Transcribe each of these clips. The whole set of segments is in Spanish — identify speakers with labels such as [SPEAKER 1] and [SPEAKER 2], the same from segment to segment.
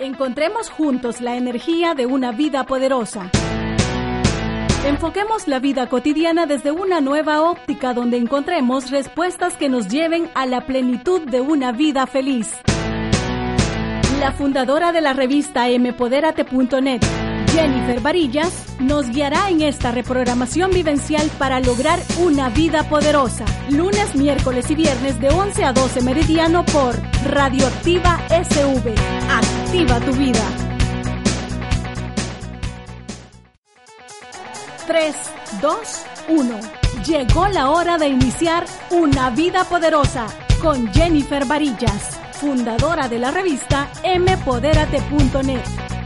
[SPEAKER 1] Encontremos juntos la energía de una vida poderosa. Enfoquemos la vida cotidiana desde una nueva óptica donde encontremos respuestas que nos lleven a la plenitud de una vida feliz. La fundadora de la revista Mpoderate.net, Jennifer Varillas, nos guiará en esta reprogramación vivencial para lograr una vida poderosa. Lunes, miércoles y viernes de 11 a 12 meridiano por Radioactiva SV. Activa tu vida. 3, 2, 1. Llegó la hora de iniciar una vida poderosa con Jennifer Varillas, fundadora de la revista Mpoderate.net.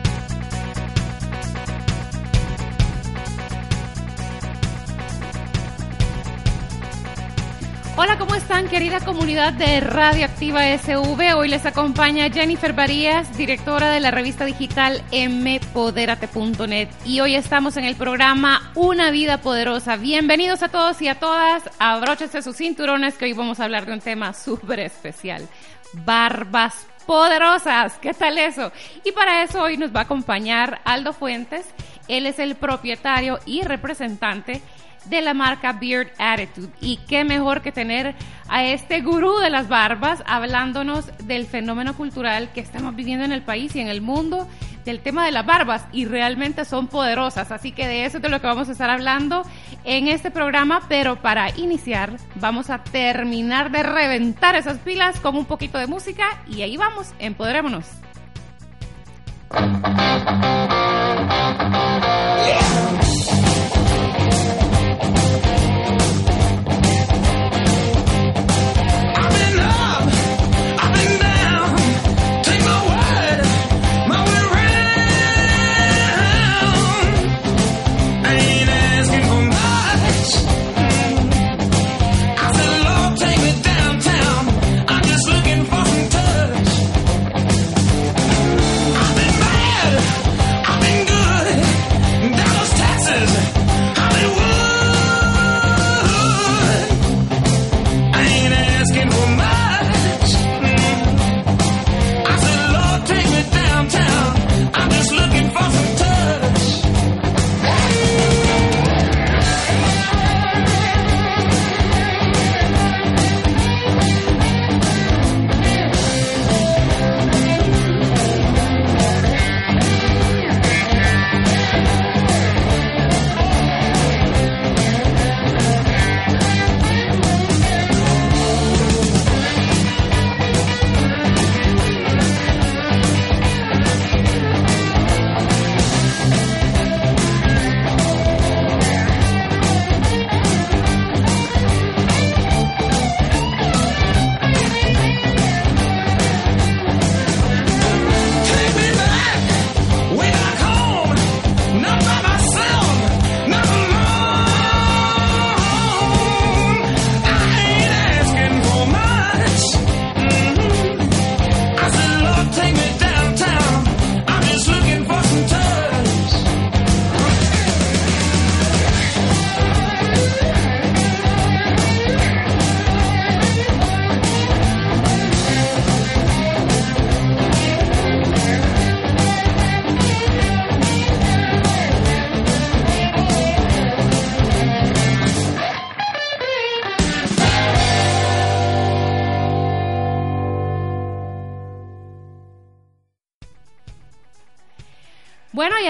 [SPEAKER 2] Hola, ¿cómo están querida comunidad de Radioactiva SV? Hoy les acompaña Jennifer Varías, directora de la revista digital mpoderate.net y hoy estamos en el programa Una vida poderosa. Bienvenidos a todos y a todas, abróchense sus cinturones que hoy vamos a hablar de un tema súper especial, barbas poderosas. ¿Qué tal eso? Y para eso hoy nos va a acompañar Aldo Fuentes. Él es el propietario y representante de la marca Beard Attitude. Y qué mejor que tener a este gurú de las barbas hablándonos del fenómeno cultural que estamos viviendo en el país y en el mundo, del tema de las barbas. Y realmente son poderosas. Así que de eso es de lo que vamos a estar hablando en este programa. Pero para iniciar, vamos a terminar de reventar esas pilas con un poquito de música. Y ahí vamos, empoderémonos.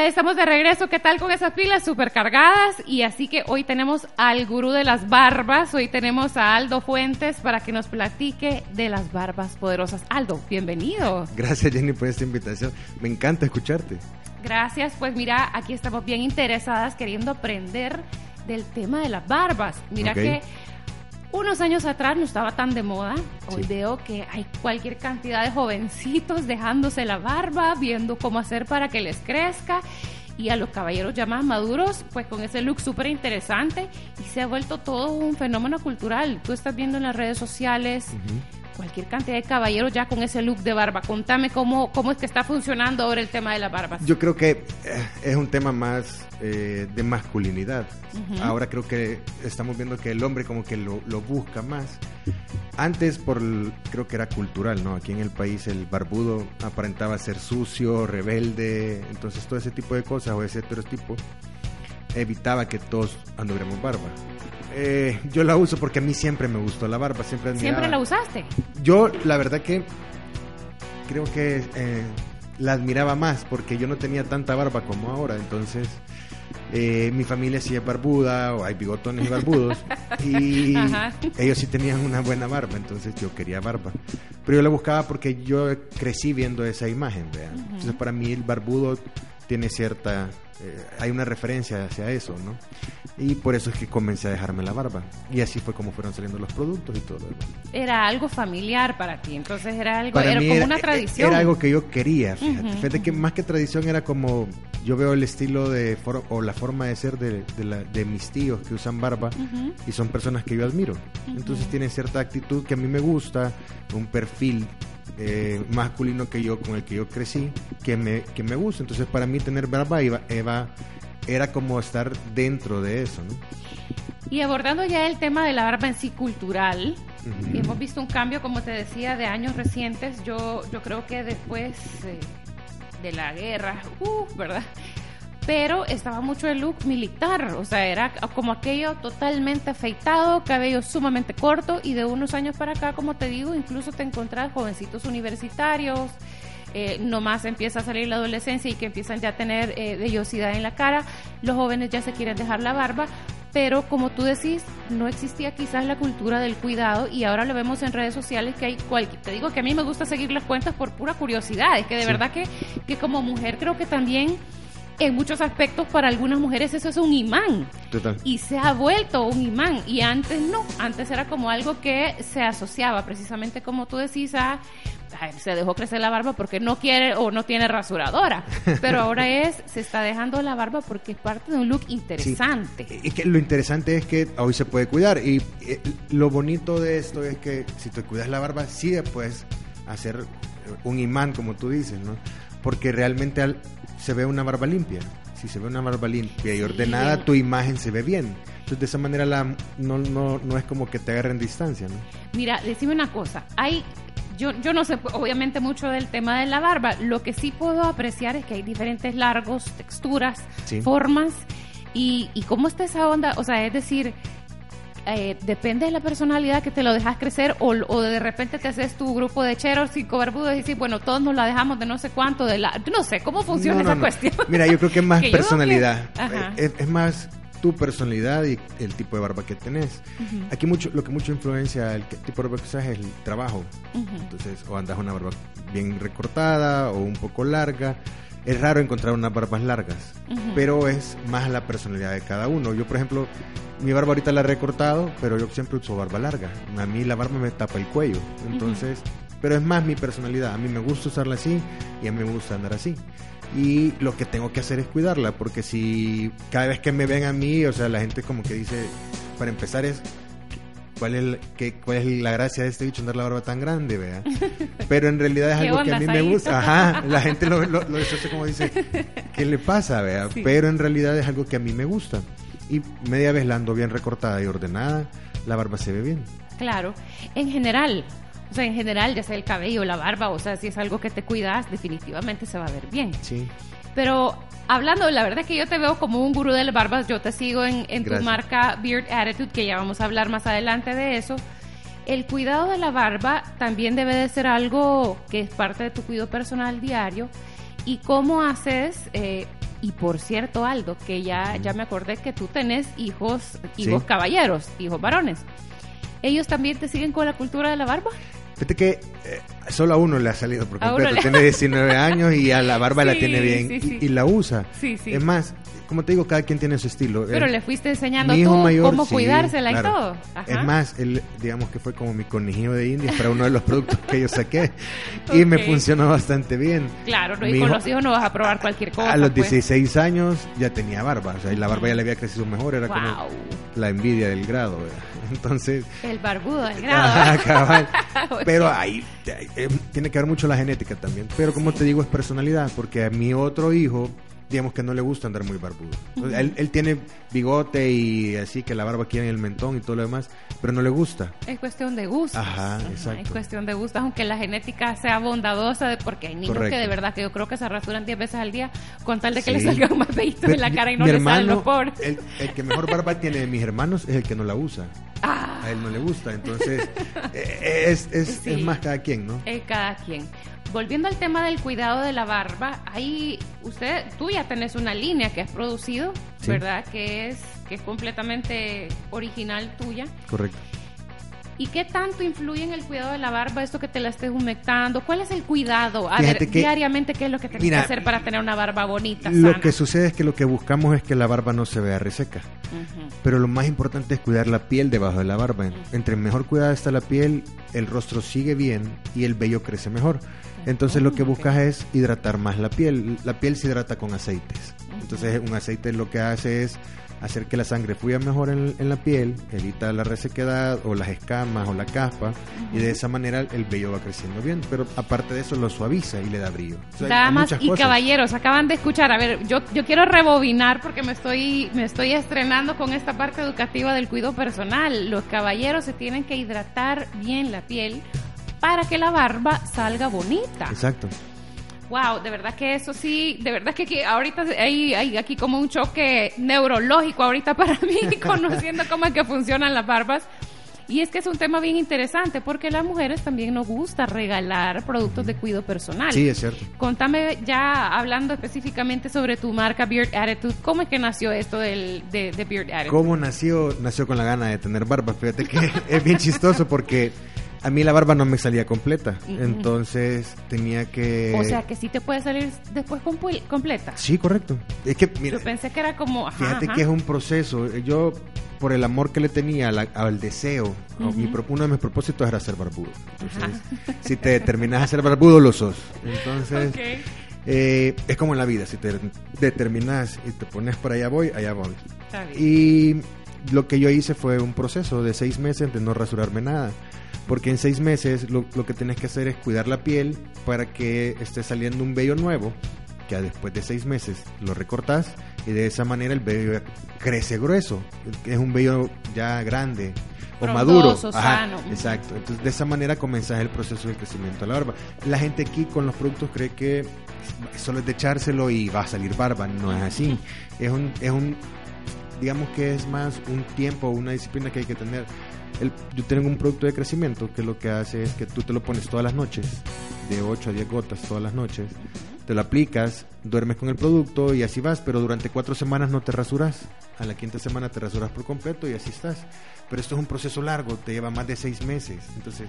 [SPEAKER 2] Ya estamos de regreso. ¿Qué tal con esas pilas supercargadas? Y así que hoy tenemos al gurú de las barbas. Hoy tenemos a Aldo Fuentes para que nos platique de las barbas poderosas. Aldo, bienvenido.
[SPEAKER 3] Gracias Jenny por esta invitación. Me encanta escucharte.
[SPEAKER 2] Gracias. Pues mira, aquí estamos bien interesadas queriendo aprender del tema de las barbas. Mira que Unos años atrás no estaba tan de moda. Hoy veo que hay cualquier cantidad de jovencitos dejándose la barba, viendo cómo hacer para que les crezca. Y a los caballeros ya más maduros, pues con ese look súper interesante. Y se ha vuelto todo un fenómeno cultural. Tú estás viendo en las redes sociales cualquier cantidad de caballeros ya con ese look de barba. Contame cómo, cómo es que está funcionando ahora el tema de la barba.
[SPEAKER 3] Yo creo que eh, es un tema más eh, de masculinidad. Ahora creo que estamos viendo que el hombre como que lo, busca más. Antes por creo que era cultural, ¿no? Aquí en el país el barbudo aparentaba ser sucio, rebelde, entonces todo ese tipo de cosas o ese estereotipo evitaba que todos anduviéramos barba. Eh, yo la uso porque a mí siempre me gustó la barba, siempre
[SPEAKER 2] ¿Siempre la usaste?
[SPEAKER 3] Yo, la verdad que creo que eh, la admiraba más porque yo no tenía tanta barba como ahora, entonces eh, mi familia sí es barbuda o hay bigotones y barbudos y ellos sí tenían una buena barba, entonces yo quería barba. Pero yo la buscaba porque yo crecí viendo esa imagen, vean. Entonces para mí el barbudo tiene cierta eh, hay una referencia hacia eso, ¿no? Y por eso es que comencé a dejarme la barba. Y así fue como fueron saliendo los productos y todo
[SPEAKER 2] Era algo familiar para ti, entonces era algo, era como una tradición.
[SPEAKER 3] Era algo que yo quería, fíjate. fíjate que más que tradición era como, yo veo el estilo de, o la forma de ser de, de, mis tíos que usan barba y son personas que yo admiro. Entonces tienen cierta actitud que a mí me gusta, un perfil eh, masculino que yo, con el que yo crecí, que me, que me gusta. Entonces, para mí tener barba iba, era como estar dentro de eso, ¿no?
[SPEAKER 2] Y abordando ya el tema de la barba en sí cultural, hemos visto un cambio, como te decía, de años recientes. Yo, yo creo que después eh, de la guerra, uh, ¿verdad? Pero estaba mucho el look militar, o sea, era como aquello totalmente afeitado, cabello sumamente corto y de unos años para acá, como te digo, incluso te encontrás jovencitos universitarios, eh, nomás empieza a salir la adolescencia y que empiezan ya a tener eh, vellosidad en la cara, los jóvenes ya se quieren dejar la barba, pero como tú decís, no existía quizás la cultura del cuidado y ahora lo vemos en redes sociales que hay cualquier, te digo que a mí me gusta seguir las cuentas por pura curiosidad, es que de verdad que, que como mujer creo que también en muchos aspectos para algunas mujeres eso es un imán. Total. Y se ha vuelto un imán. Y antes no, antes era como algo que se asociaba precisamente como tú decís a se dejó crecer la barba porque no quiere o no tiene rasuradora. Pero ahora es, se está dejando la barba porque es parte de un look interesante.
[SPEAKER 3] Y que lo interesante es que hoy se puede cuidar. Y eh, lo bonito de esto es que si te cuidas la barba, sí puedes hacer un imán, como tú dices, ¿no? Porque realmente al, se ve una barba limpia. Si se ve una barba limpia y ordenada, tu imagen se ve bien. Entonces, de esa manera la, no, no, no es como que te agarren distancia, ¿no?
[SPEAKER 2] Mira, decime una cosa. Hay yo, yo no sé obviamente mucho del tema de la barba. Lo que sí puedo apreciar es que hay diferentes largos, texturas, formas. Y, y cómo está esa onda, o sea, es decir, eh, depende de la personalidad que te lo dejas crecer o, de repente te haces tu grupo de cheros cinco barbudos y dices, bueno, todos nos la dejamos de no sé cuánto, de la... No sé, ¿cómo funciona esa cuestión?
[SPEAKER 3] Mira, yo creo que es más personalidad. Eh, es, más tu personalidad y el tipo de barba que tenés. Aquí mucho, lo que mucho influencia el tipo de barba que usas es el trabajo. Entonces, o andas una barba bien recortada o un poco larga. Es raro encontrar unas barbas largas, pero es más la personalidad de cada uno. Yo, por ejemplo, mi barba ahorita la he recortado, pero yo siempre uso barba larga. A mí la barba me tapa el cuello. Entonces, pero es más mi personalidad. A mí me gusta usarla así y a mí me gusta andar así. Y lo que tengo que hacer es cuidarla, porque si cada vez que me ven a mí, o sea, la gente como que dice, para empezar es, ¿cuál es, qué, cuál es la gracia de este bicho andar la barba tan grande, vea? Pero en realidad es algo que a mí me gusta. Ajá, la gente lo, lo, lo como dice, ¿qué le pasa, vea? Pero en realidad es algo que a mí me gusta y media vez la ando bien recortada y ordenada, la barba se ve bien.
[SPEAKER 2] Claro, en general, o sea, en general, ya sea el cabello, la barba, o sea, si es algo que te cuidas, definitivamente se va a ver bien.
[SPEAKER 3] Sí.
[SPEAKER 2] Pero hablando, la verdad es que yo te veo como un gurú de las barbas, yo te sigo en, en tu marca Beard Attitude, que ya vamos a hablar más adelante de eso. El cuidado de la barba también debe de ser algo que es parte de tu cuidado personal diario. ¿Y cómo haces eh, y por cierto, Aldo, que ya, ya me acordé que tú tenés hijos, hijos caballeros, hijos varones. ¿Ellos también te siguen con la cultura de la barba?
[SPEAKER 3] Fíjate que eh, Solo a uno le ha salido por completo. Tiene 19 años y a la barba la tiene bien y, la usa. Es más, como te digo, cada quien tiene su estilo.
[SPEAKER 2] Pero le fuiste enseñando tú cómo cuidársela y todo.
[SPEAKER 3] Es más, él, digamos que fue como mi conejillo de indias para uno de los productos que yo saqué y me funcionó bastante bien.
[SPEAKER 2] Claro, y con los hijos no vas a probar cualquier cosa.
[SPEAKER 3] A los 16 pues. años ya tenía barba, o sea, y la barba ya le había crecido mejor, era como la envidia del grado. Entonces.
[SPEAKER 2] El barbudo del grado.
[SPEAKER 3] Pero ahí eh, tiene que ver mucho la genética también. Pero como te digo, es personalidad, porque a mi otro hijo digamos que no le gusta andar muy barbudo. él, él, tiene bigote y así que la barba aquí en el mentón y todo lo demás, pero no le gusta.
[SPEAKER 2] Es cuestión de gusto.
[SPEAKER 3] Ajá, exacto.
[SPEAKER 2] Es cuestión de gusto, aunque la genética sea bondadosa, porque hay niños que de verdad que yo creo que se rasuran 10 veces al día con tal de que le salgan más pelitos en la cara y no le salgan los
[SPEAKER 3] El, el, que mejor barba tiene de mis hermanos es el que no la usa. Ah. A él no le gusta, entonces eh, es, es, es más cada quien, ¿no?
[SPEAKER 2] Es cada quien volviendo al tema del cuidado de la barba, ahí usted, tú ya tenés una línea que has producido, ¿verdad? Que es, que es completamente original tuya.
[SPEAKER 3] Correcto.
[SPEAKER 2] ¿Y qué tanto influye en el cuidado de la barba esto que te la estés humectando? ¿Cuál es el cuidado? A ver, diariamente, ¿qué es lo que tienes que hacer para tener una barba bonita?
[SPEAKER 3] Lo que sucede es que lo que buscamos es que la barba no se vea reseca. Pero lo más importante es cuidar la piel debajo de la barba. Entre mejor cuidada está la piel, el rostro sigue bien y el vello crece mejor. Entonces lo que buscas es hidratar más la piel. La piel se hidrata con aceites. Entonces un aceite lo que hace es hacer que la sangre fluya mejor en, la piel, evita la resequedad o las escamas o la caspa y de esa manera el vello va creciendo bien. Pero aparte de eso lo suaviza y le da brillo.
[SPEAKER 2] Damas y caballeros, acaban de escuchar, a ver, yo, yo quiero rebobinar porque me estoy, me estoy estrenando con esta parte educativa del cuidado personal. Los caballeros se tienen que hidratar bien la piel para que la barba salga bonita.
[SPEAKER 3] Exacto.
[SPEAKER 2] Wow, de verdad que eso sí, de verdad que ahorita hay, hay aquí como un choque neurológico ahorita para mí, conociendo cómo es que funcionan las barbas. Y es que es un tema bien interesante porque las mujeres también nos gusta regalar productos de cuidado personal.
[SPEAKER 3] Sí, es cierto.
[SPEAKER 2] Contame ya hablando específicamente sobre tu marca Beard Attitude, ¿cómo es que nació esto del, de, de Beard Attitude?
[SPEAKER 3] ¿Cómo nació? Nació con la gana de tener barba. Fíjate que es bien chistoso porque a mí la barba no me salía completa, entonces tenía que...
[SPEAKER 2] O sea, que sí te puede salir después completa.
[SPEAKER 3] Sí, correcto. Es que, mira...
[SPEAKER 2] Yo pensé que era como...
[SPEAKER 3] fíjate que es un proceso. Yo, por el amor que le tenía al, deseo, uno de mis propósitos era ser barbudo. Entonces, si te determinas a ser barbudo, lo sos. Entonces... Eh, es como en la vida, si te determinas y te pones por allá voy, allá voy. Y lo que yo hice fue un proceso de seis meses de no rasurarme nada. Porque en seis meses lo, que tienes que hacer es cuidar la piel para que esté saliendo un vello nuevo, que después de seis meses lo recortas y de esa manera el vello crece grueso. Es un vello ya grande o maduro.
[SPEAKER 2] sano.
[SPEAKER 3] Exacto. Entonces de esa manera comenzas el proceso de crecimiento de la barba. La gente aquí con los productos cree que solo es de echárselo y va a salir barba. No es así. Es un, es un digamos que es más un tiempo, una disciplina que hay que tener yo tengo un producto de crecimiento que lo que hace es que tú te lo pones todas las noches, de 8 a 10 gotas todas las noches, te lo aplicas, duermes con el producto y así vas, pero durante cuatro semanas no te rasuras. A la quinta semana te rasuras por completo y así estás. Pero esto es un proceso largo, te lleva más de seis meses. Entonces,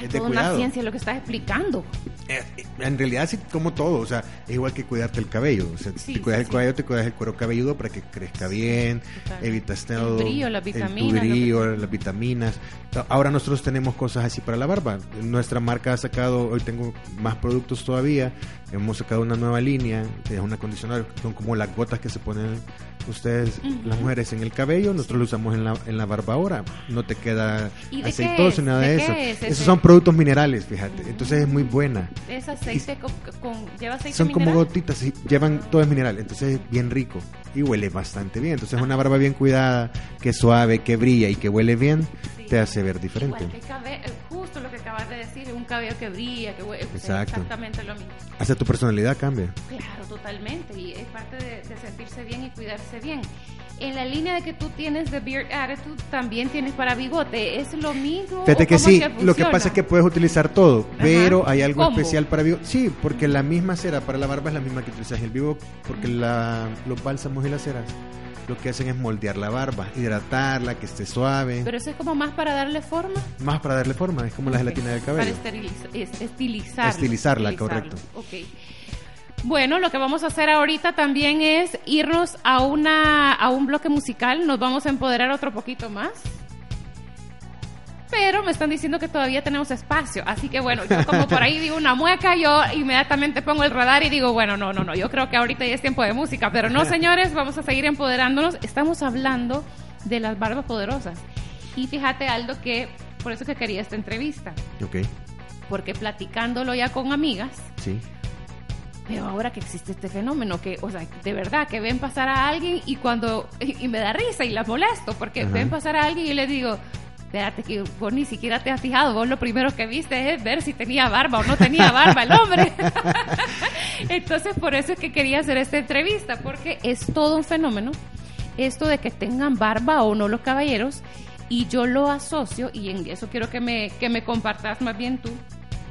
[SPEAKER 2] es toda una ciencia lo que estás explicando.
[SPEAKER 3] Eh, en realidad sí, como todo, o sea, es igual que cuidarte el cabello. O sea, te cuidas el cabello, te cuidas el cuero cabelludo para que crezca bien, evitas todo.
[SPEAKER 2] El brillo, las vitaminas.
[SPEAKER 3] El brillo, las vitaminas. Ahora nosotros tenemos cosas así para la barba. Nuestra marca ha sacado, hoy tengo más productos todavía. Hemos sacado una nueva línea, es un acondicionador, son como las gotas que se ponen ustedes, las mujeres, en el cabello. Nosotros lo usamos en la, en la barba ahora. No te queda aceitoso, nada de, eso. Esos son productos minerales, fíjate. Entonces es muy buena.
[SPEAKER 2] Es aceite con, lleva aceite
[SPEAKER 3] Son como gotitas, llevan todo es mineral. Entonces es bien rico y huele bastante bien. Entonces una barba bien cuidada, que suave, que brilla y que huele bien, te hace ver diferente.
[SPEAKER 2] Eh, justo lo que acabas de decir, un cabello que brilla, que huele, exactamente lo mismo.
[SPEAKER 3] Hasta tu personalidad cambia.
[SPEAKER 2] Claro, totalmente. Y es parte de, de sentirse bien y cuidarse bien en la línea de que tú tienes de Beard Attitude, también tienes para bigote. ¿Es lo mismo?
[SPEAKER 3] Fíjate que sí, lo que pasa es que puedes utilizar todo, pero hay algo especial para bigote. Sí, porque la misma cera para la barba es la misma que utilizas en el vivo, porque la, los bálsamos y las ceras lo que hacen es moldear la barba, hidratarla, que esté suave.
[SPEAKER 2] Pero eso es como más para darle forma.
[SPEAKER 3] Más para darle forma, es como la gelatina del cabello.
[SPEAKER 2] Para estilizarla.
[SPEAKER 3] Estilizarla, correcto.
[SPEAKER 2] Ok. Bueno, lo que vamos a hacer ahorita también es irnos a una a un bloque musical, nos vamos a empoderar otro poquito más. Pero me están diciendo que todavía tenemos espacio, así que bueno, yo como por ahí digo una mueca, yo inmediatamente pongo el radar y digo, bueno, no, no, no, yo creo que ahorita ya es tiempo de música, pero no, señores, vamos a seguir empoderándonos. Estamos hablando de las barbas poderosas. Y fíjate, Aldo, que por eso que quería esta entrevista.
[SPEAKER 3] Ok.
[SPEAKER 2] Porque platicándolo ya con amigas,
[SPEAKER 3] sí
[SPEAKER 2] pero ahora que existe este fenómeno, que, o sea, de verdad, que ven pasar a alguien y cuando, y, me da risa y la molesto, porque ven pasar a alguien y le digo, espérate que vos ni siquiera te has fijado, vos lo primero que viste es ver si tenía barba o no tenía barba el hombre. Entonces, por eso es que quería hacer esta entrevista, porque es todo un fenómeno, esto de que tengan barba o no los caballeros, y yo lo asocio, y en eso quiero que me, que me compartas más bien tú,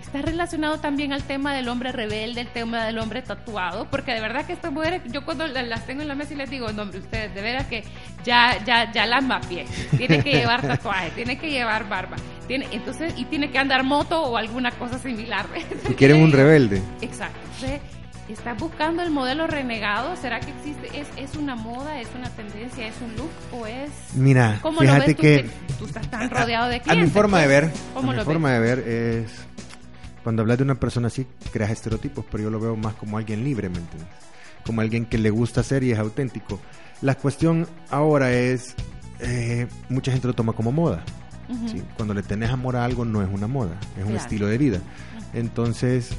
[SPEAKER 2] está relacionado también al tema del hombre rebelde, el tema del hombre tatuado, porque de verdad que estas mujeres, yo cuando las tengo en la mesa y les digo, no, hombre, ustedes, de veras que ya, ya, ya las mapié, tiene que llevar tatuaje, tiene que llevar barba, tiene, entonces, y tiene que andar moto o alguna cosa similar.
[SPEAKER 3] Y quieren un rebelde.
[SPEAKER 2] Exacto. Entonces, ¿Estás buscando el modelo renegado? ¿Será que existe? ¿Es, ¿Es una moda? ¿Es una tendencia? ¿Es un look? ¿O es.?
[SPEAKER 3] Mira, fíjate que,
[SPEAKER 2] tú estás tan rodeado de clientes.
[SPEAKER 3] A mi forma de ver, a mi forma de ver es cuando hablas de una persona así, creas estereotipos, pero yo lo veo más como alguien libre, ¿me entiendes? Como alguien que le gusta ser y es auténtico. La cuestión ahora es, eh, mucha gente lo toma como moda. Cuando le tenés amor a algo no es una moda, es un estilo de vida. Entonces,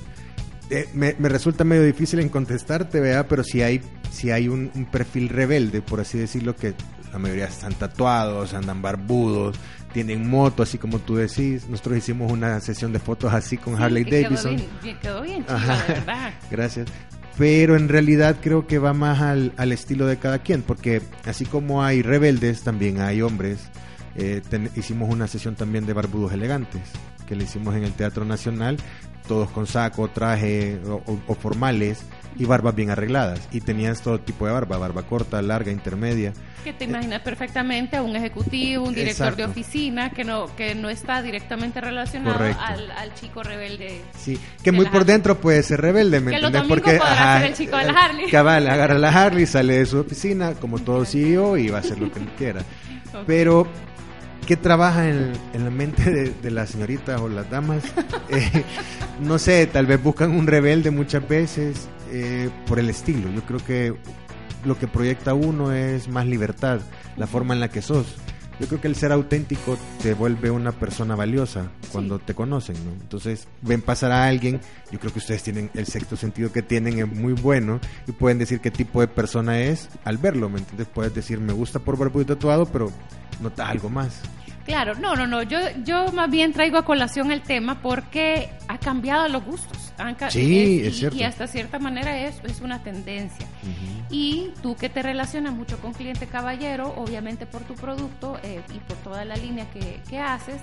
[SPEAKER 3] eh, me, resulta medio difícil en contestarte, vea, pero si hay, si hay un, un, perfil rebelde, por así decirlo, que la mayoría están tatuados, andan barbudos, tienen moto, así como tú decís. Nosotros hicimos una sesión de fotos así con Harley Davidson.
[SPEAKER 2] Quedó bien, quedó bien verdad.
[SPEAKER 3] Gracias. Pero en realidad creo que va más al, al, estilo de cada quien, porque así como hay rebeldes, también hay hombres. Eh, hicimos una sesión también de barbudos elegantes, que le hicimos en el Teatro Nacional, todos con saco, traje o formales y barbas bien arregladas. Y tenías todo tipo de barba, barba corta, larga, intermedia.
[SPEAKER 2] Que te imaginas perfectamente a un ejecutivo, un director de oficina que no que no está directamente relacionado al, chico rebelde.
[SPEAKER 3] Sí, que muy por dentro puede ser rebelde, ¿me entiendes?
[SPEAKER 2] Porque ser el chico de la Harley.
[SPEAKER 3] Cabal, agarra la Harley, sale de su oficina como todo CEO y va a hacer lo que quiera. Pero ¿Qué trabaja en, la mente de, las señoritas o las damas? Eh, no sé, tal vez buscan un rebelde muchas veces eh, por el estilo. Yo creo que lo que proyecta uno es más libertad, la forma en la que sos. Yo creo que el ser auténtico te vuelve una persona valiosa cuando te conocen, ¿no? Entonces, ven pasar a alguien, yo creo que ustedes tienen el sexto sentido que tienen es muy bueno y pueden decir qué tipo de persona es al verlo, ¿me entiendes? Puedes decir, me gusta por barbudo y tatuado, pero nota algo más.
[SPEAKER 2] Claro, no, no, no. Yo, yo más bien traigo a colación el tema porque ha cambiado los gustos.
[SPEAKER 3] sí, es, cierto.
[SPEAKER 2] Y hasta cierta manera es, es una tendencia. Y tú que te relacionas mucho con cliente caballero, obviamente por tu producto eh, y por toda la línea que, que haces,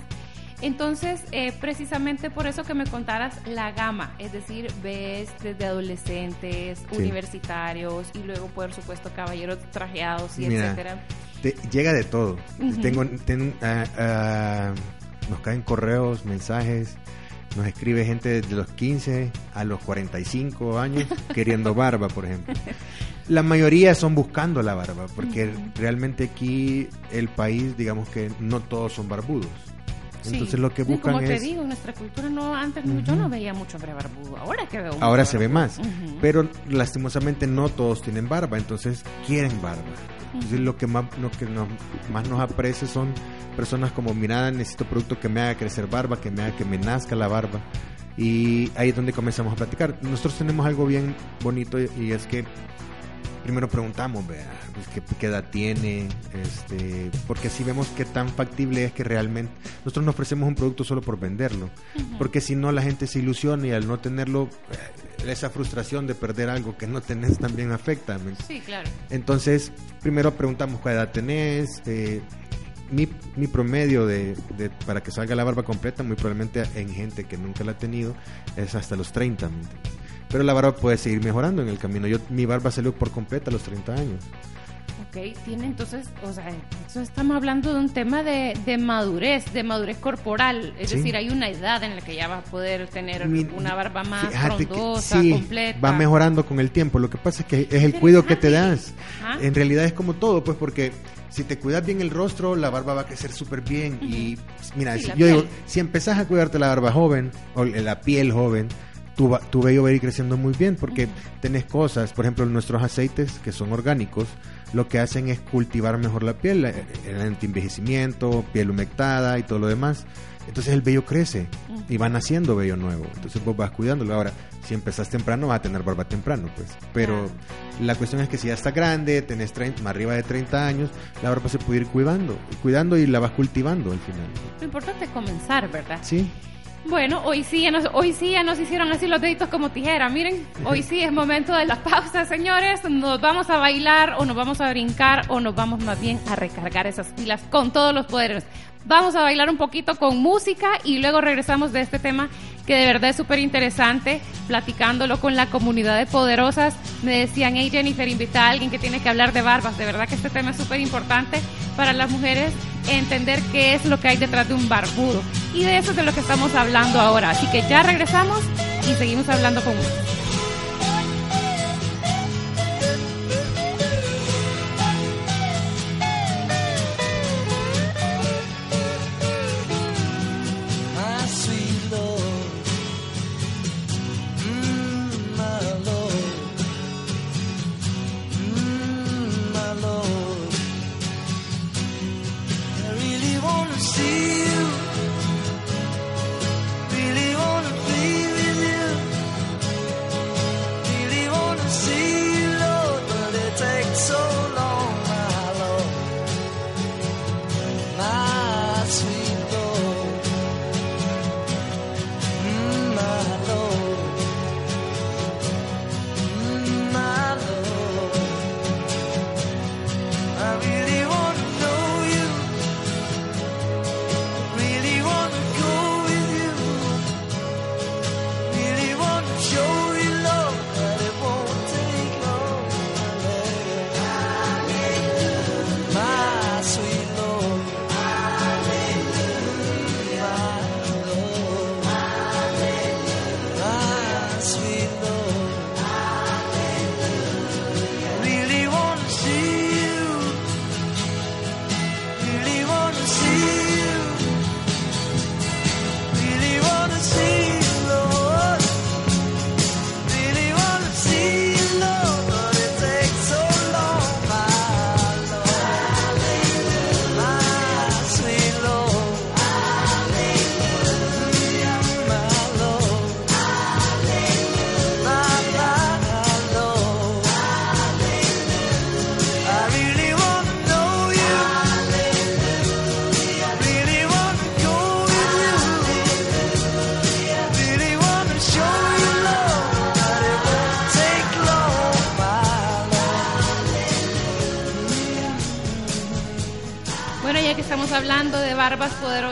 [SPEAKER 2] entonces, eh, precisamente por eso que me contaras la gama, es decir, ves desde adolescentes, universitarios y luego, por supuesto, caballeros trajeados y etcétera.
[SPEAKER 3] Llega de todo. Tengo, ah, ah, nos caen correos, mensajes, nos escribe gente desde los 15 a los 45 años queriendo barba, por ejemplo. La mayoría son buscando la barba, porque realmente aquí el país, digamos que no todos son barbudos. Entonces lo que buscan
[SPEAKER 2] como
[SPEAKER 3] te
[SPEAKER 2] digo, nuestra cultura no antes yo no veía mucho hombre barbudo, ahora que veo.
[SPEAKER 3] Ahora se ve más, pero lastimosamente no todos tienen barba, entonces quieren barba. Entonces lo que más lo que nos, más nos aprecia son personas como mira necesito producto que me haga crecer barba, que me haga que me nazca la barba. Y ahí es donde comenzamos a platicar. Nosotros tenemos algo bien bonito y es que primero preguntamos, vea, pues, ¿qué, edad tiene, este, porque así vemos qué tan factible es que realmente nosotros no ofrecemos un producto solo por venderlo, porque si no la gente se ilusiona y al no tenerlo, eh, esa frustración de perder algo que no tenés también afecta.
[SPEAKER 2] Sí, claro.
[SPEAKER 3] Entonces, primero preguntamos qué edad tenés, eh, mi, mi, promedio de, de, para que salga la barba completa, muy probablemente en gente que nunca la ha tenido, es hasta los 30. Pero la barba puede seguir mejorando en el camino. Yo Mi barba salió por completa a los 30 años.
[SPEAKER 2] Ok, tiene entonces, o sea, eso estamos hablando de un tema de, de madurez, de madurez corporal. Es decir, hay una edad en la que ya va a poder tener una barba más frondosa, completa.
[SPEAKER 3] Va mejorando con el tiempo. Lo que pasa es que es el cuidado que te das. En realidad es como todo, pues porque si te cuidas bien el rostro, la barba va a crecer súper bien. Y mira, yo digo, si empezás a cuidarte la barba joven o la piel joven, tu, tu vello va a ir creciendo muy bien porque tenés cosas, por ejemplo, nuestros aceites que son orgánicos, lo que hacen es cultivar mejor la piel, el antienvejecimiento, piel humectada y todo lo demás. Entonces el vello crece y van naciendo vello nuevo. Entonces vos vas cuidándolo. Ahora, si empezás temprano, vas a tener barba temprano, pues. Pero la cuestión es que si ya está grande, tenés 30, más arriba de 30 años, la barba se puede ir cuidando, cuidando y la vas cultivando al final.
[SPEAKER 2] Lo importante es comenzar, ¿verdad?
[SPEAKER 3] Sí.
[SPEAKER 2] Bueno, hoy sí, ya nos, hoy sí ya nos hicieron así los deditos como tijera. Miren, hoy sí es momento de la pausa, señores. Nos vamos a bailar o nos vamos a brincar o nos vamos más bien a recargar esas pilas con todos los poderes. Vamos a bailar un poquito con música y luego regresamos de este tema que de verdad es súper interesante, platicándolo con la comunidad de poderosas. Me decían, hey Jennifer, invita a alguien que tiene que hablar de barbas. De verdad que este tema es súper importante para las mujeres entender qué es lo que hay detrás de un barbudo. Y de eso es de lo que estamos hablando ahora. Así que ya regresamos y seguimos hablando con ustedes.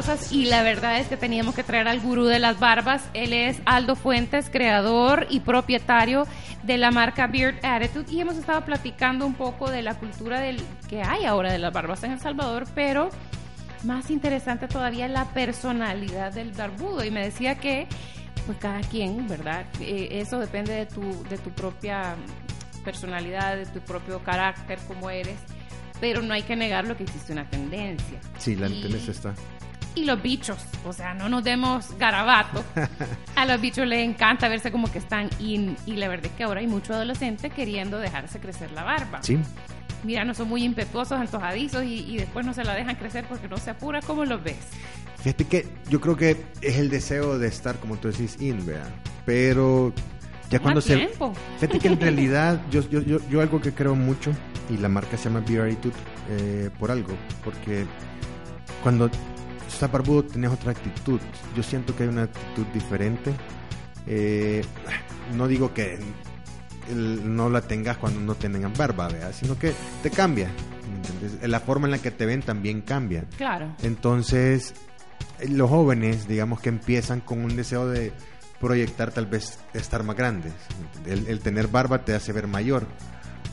[SPEAKER 2] Poderosas y la verdad es que teníamos que traer al gurú de las barbas. Él es Aldo Fuentes, creador y propietario de la marca Beard Attitude y hemos estado platicando un poco de la cultura del, que hay ahora de las barbas en El Salvador, pero más interesante todavía la personalidad del barbudo y me decía que pues cada quien, ¿verdad? Eh, eso depende de tu, de tu propia personalidad, de tu propio carácter, como eres pero no hay que negar lo que existe una tendencia.
[SPEAKER 3] Sí, la tendencia está.
[SPEAKER 2] Y los bichos, o sea, no nos demos garabato. A los bichos les encanta verse como que están in, y la verdad es que ahora hay mucho adolescente queriendo dejarse crecer la barba.
[SPEAKER 3] Sí.
[SPEAKER 2] Mira, no son muy impetuosos, antojadizos y, y después no se la dejan crecer porque no se apura. ¿Cómo los ves?
[SPEAKER 3] Fíjate que yo creo que es el deseo de estar, como tú decís, in, vea. Pero ya cuando se...
[SPEAKER 2] Tiempo.
[SPEAKER 3] Fíjate que en realidad yo, yo, yo, yo algo que creo mucho y la marca se llama Beer Attitude eh, por algo, porque cuando estás barbudo tenés otra actitud. Yo siento que hay una actitud diferente. Eh, no digo que no la tengas cuando no tengan barba, sino que te cambia. La forma en la que te ven también cambia.
[SPEAKER 2] Claro.
[SPEAKER 3] Entonces, los jóvenes, digamos que empiezan con un deseo de proyectar tal vez estar más grandes. El, el tener barba te hace ver mayor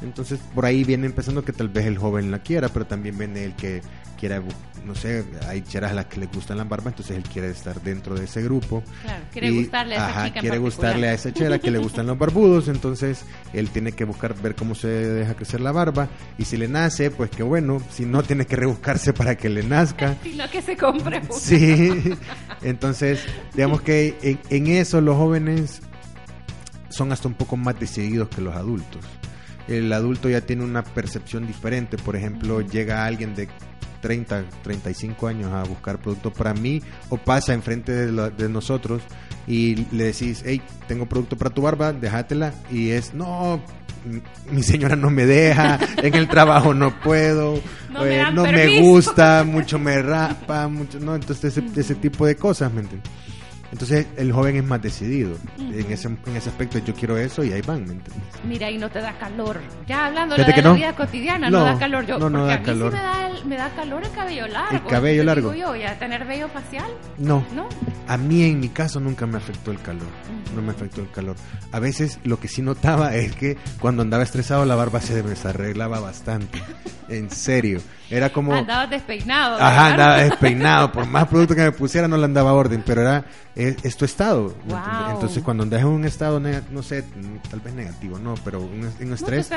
[SPEAKER 3] Entonces por ahí viene empezando que tal vez el joven la quiera, pero también viene el que quiera, no sé, hay cheras a las que le gustan las barbas, entonces él quiere estar dentro de ese grupo.
[SPEAKER 2] Claro, quiere gustarle a esa
[SPEAKER 3] chica quiere gustarle a esa chera que le gustan los barbudos, entonces él tiene que buscar ver cómo se deja crecer la barba y si le nace, pues qué bueno, si no tiene que rebuscarse para que le nazca.
[SPEAKER 2] Sino que se compre.
[SPEAKER 3] Sí, entonces digamos que en, en eso los jóvenes son hasta un poco más decididos que los adultos el adulto ya tiene una percepción diferente. Por ejemplo, llega alguien de 30, 35 años a buscar producto para mí o pasa enfrente de, de nosotros y le decís, hey, tengo producto para tu barba, déjatela y es, no, mi señora no me deja, en el trabajo no puedo, no, me, eh, gusta, mucho me rapa, mucho, no, entonces ese, ese tipo de cosas, ¿me entiendes? Entonces el joven es más decidido. en, ese, en ese aspecto yo quiero eso y ahí van, ¿me entiendes?
[SPEAKER 2] Mira, y no te da calor. Ya hablando de la vida cotidiana, no, da calor. Yo,
[SPEAKER 3] no, no
[SPEAKER 2] da
[SPEAKER 3] a mí calor.
[SPEAKER 2] Sí me, da, me da calor el cabello largo.
[SPEAKER 3] El cabello largo.
[SPEAKER 2] Digo yo, ¿ya tener vello facial?
[SPEAKER 3] No. ¿No? A mí en mi caso nunca me afectó el calor. No me afectó el calor. A veces lo que sí notaba es que cuando andaba estresado la barba se desarreglaba bastante. en serio. Era como...
[SPEAKER 2] Andaba despeinado.
[SPEAKER 3] Ajá, andaba despeinado. Por más producto que me pusiera no le andaba orden, pero era es, tu estado. Entonces cuando andas en un estado, no sé, tal vez negativo, no, pero un, estrés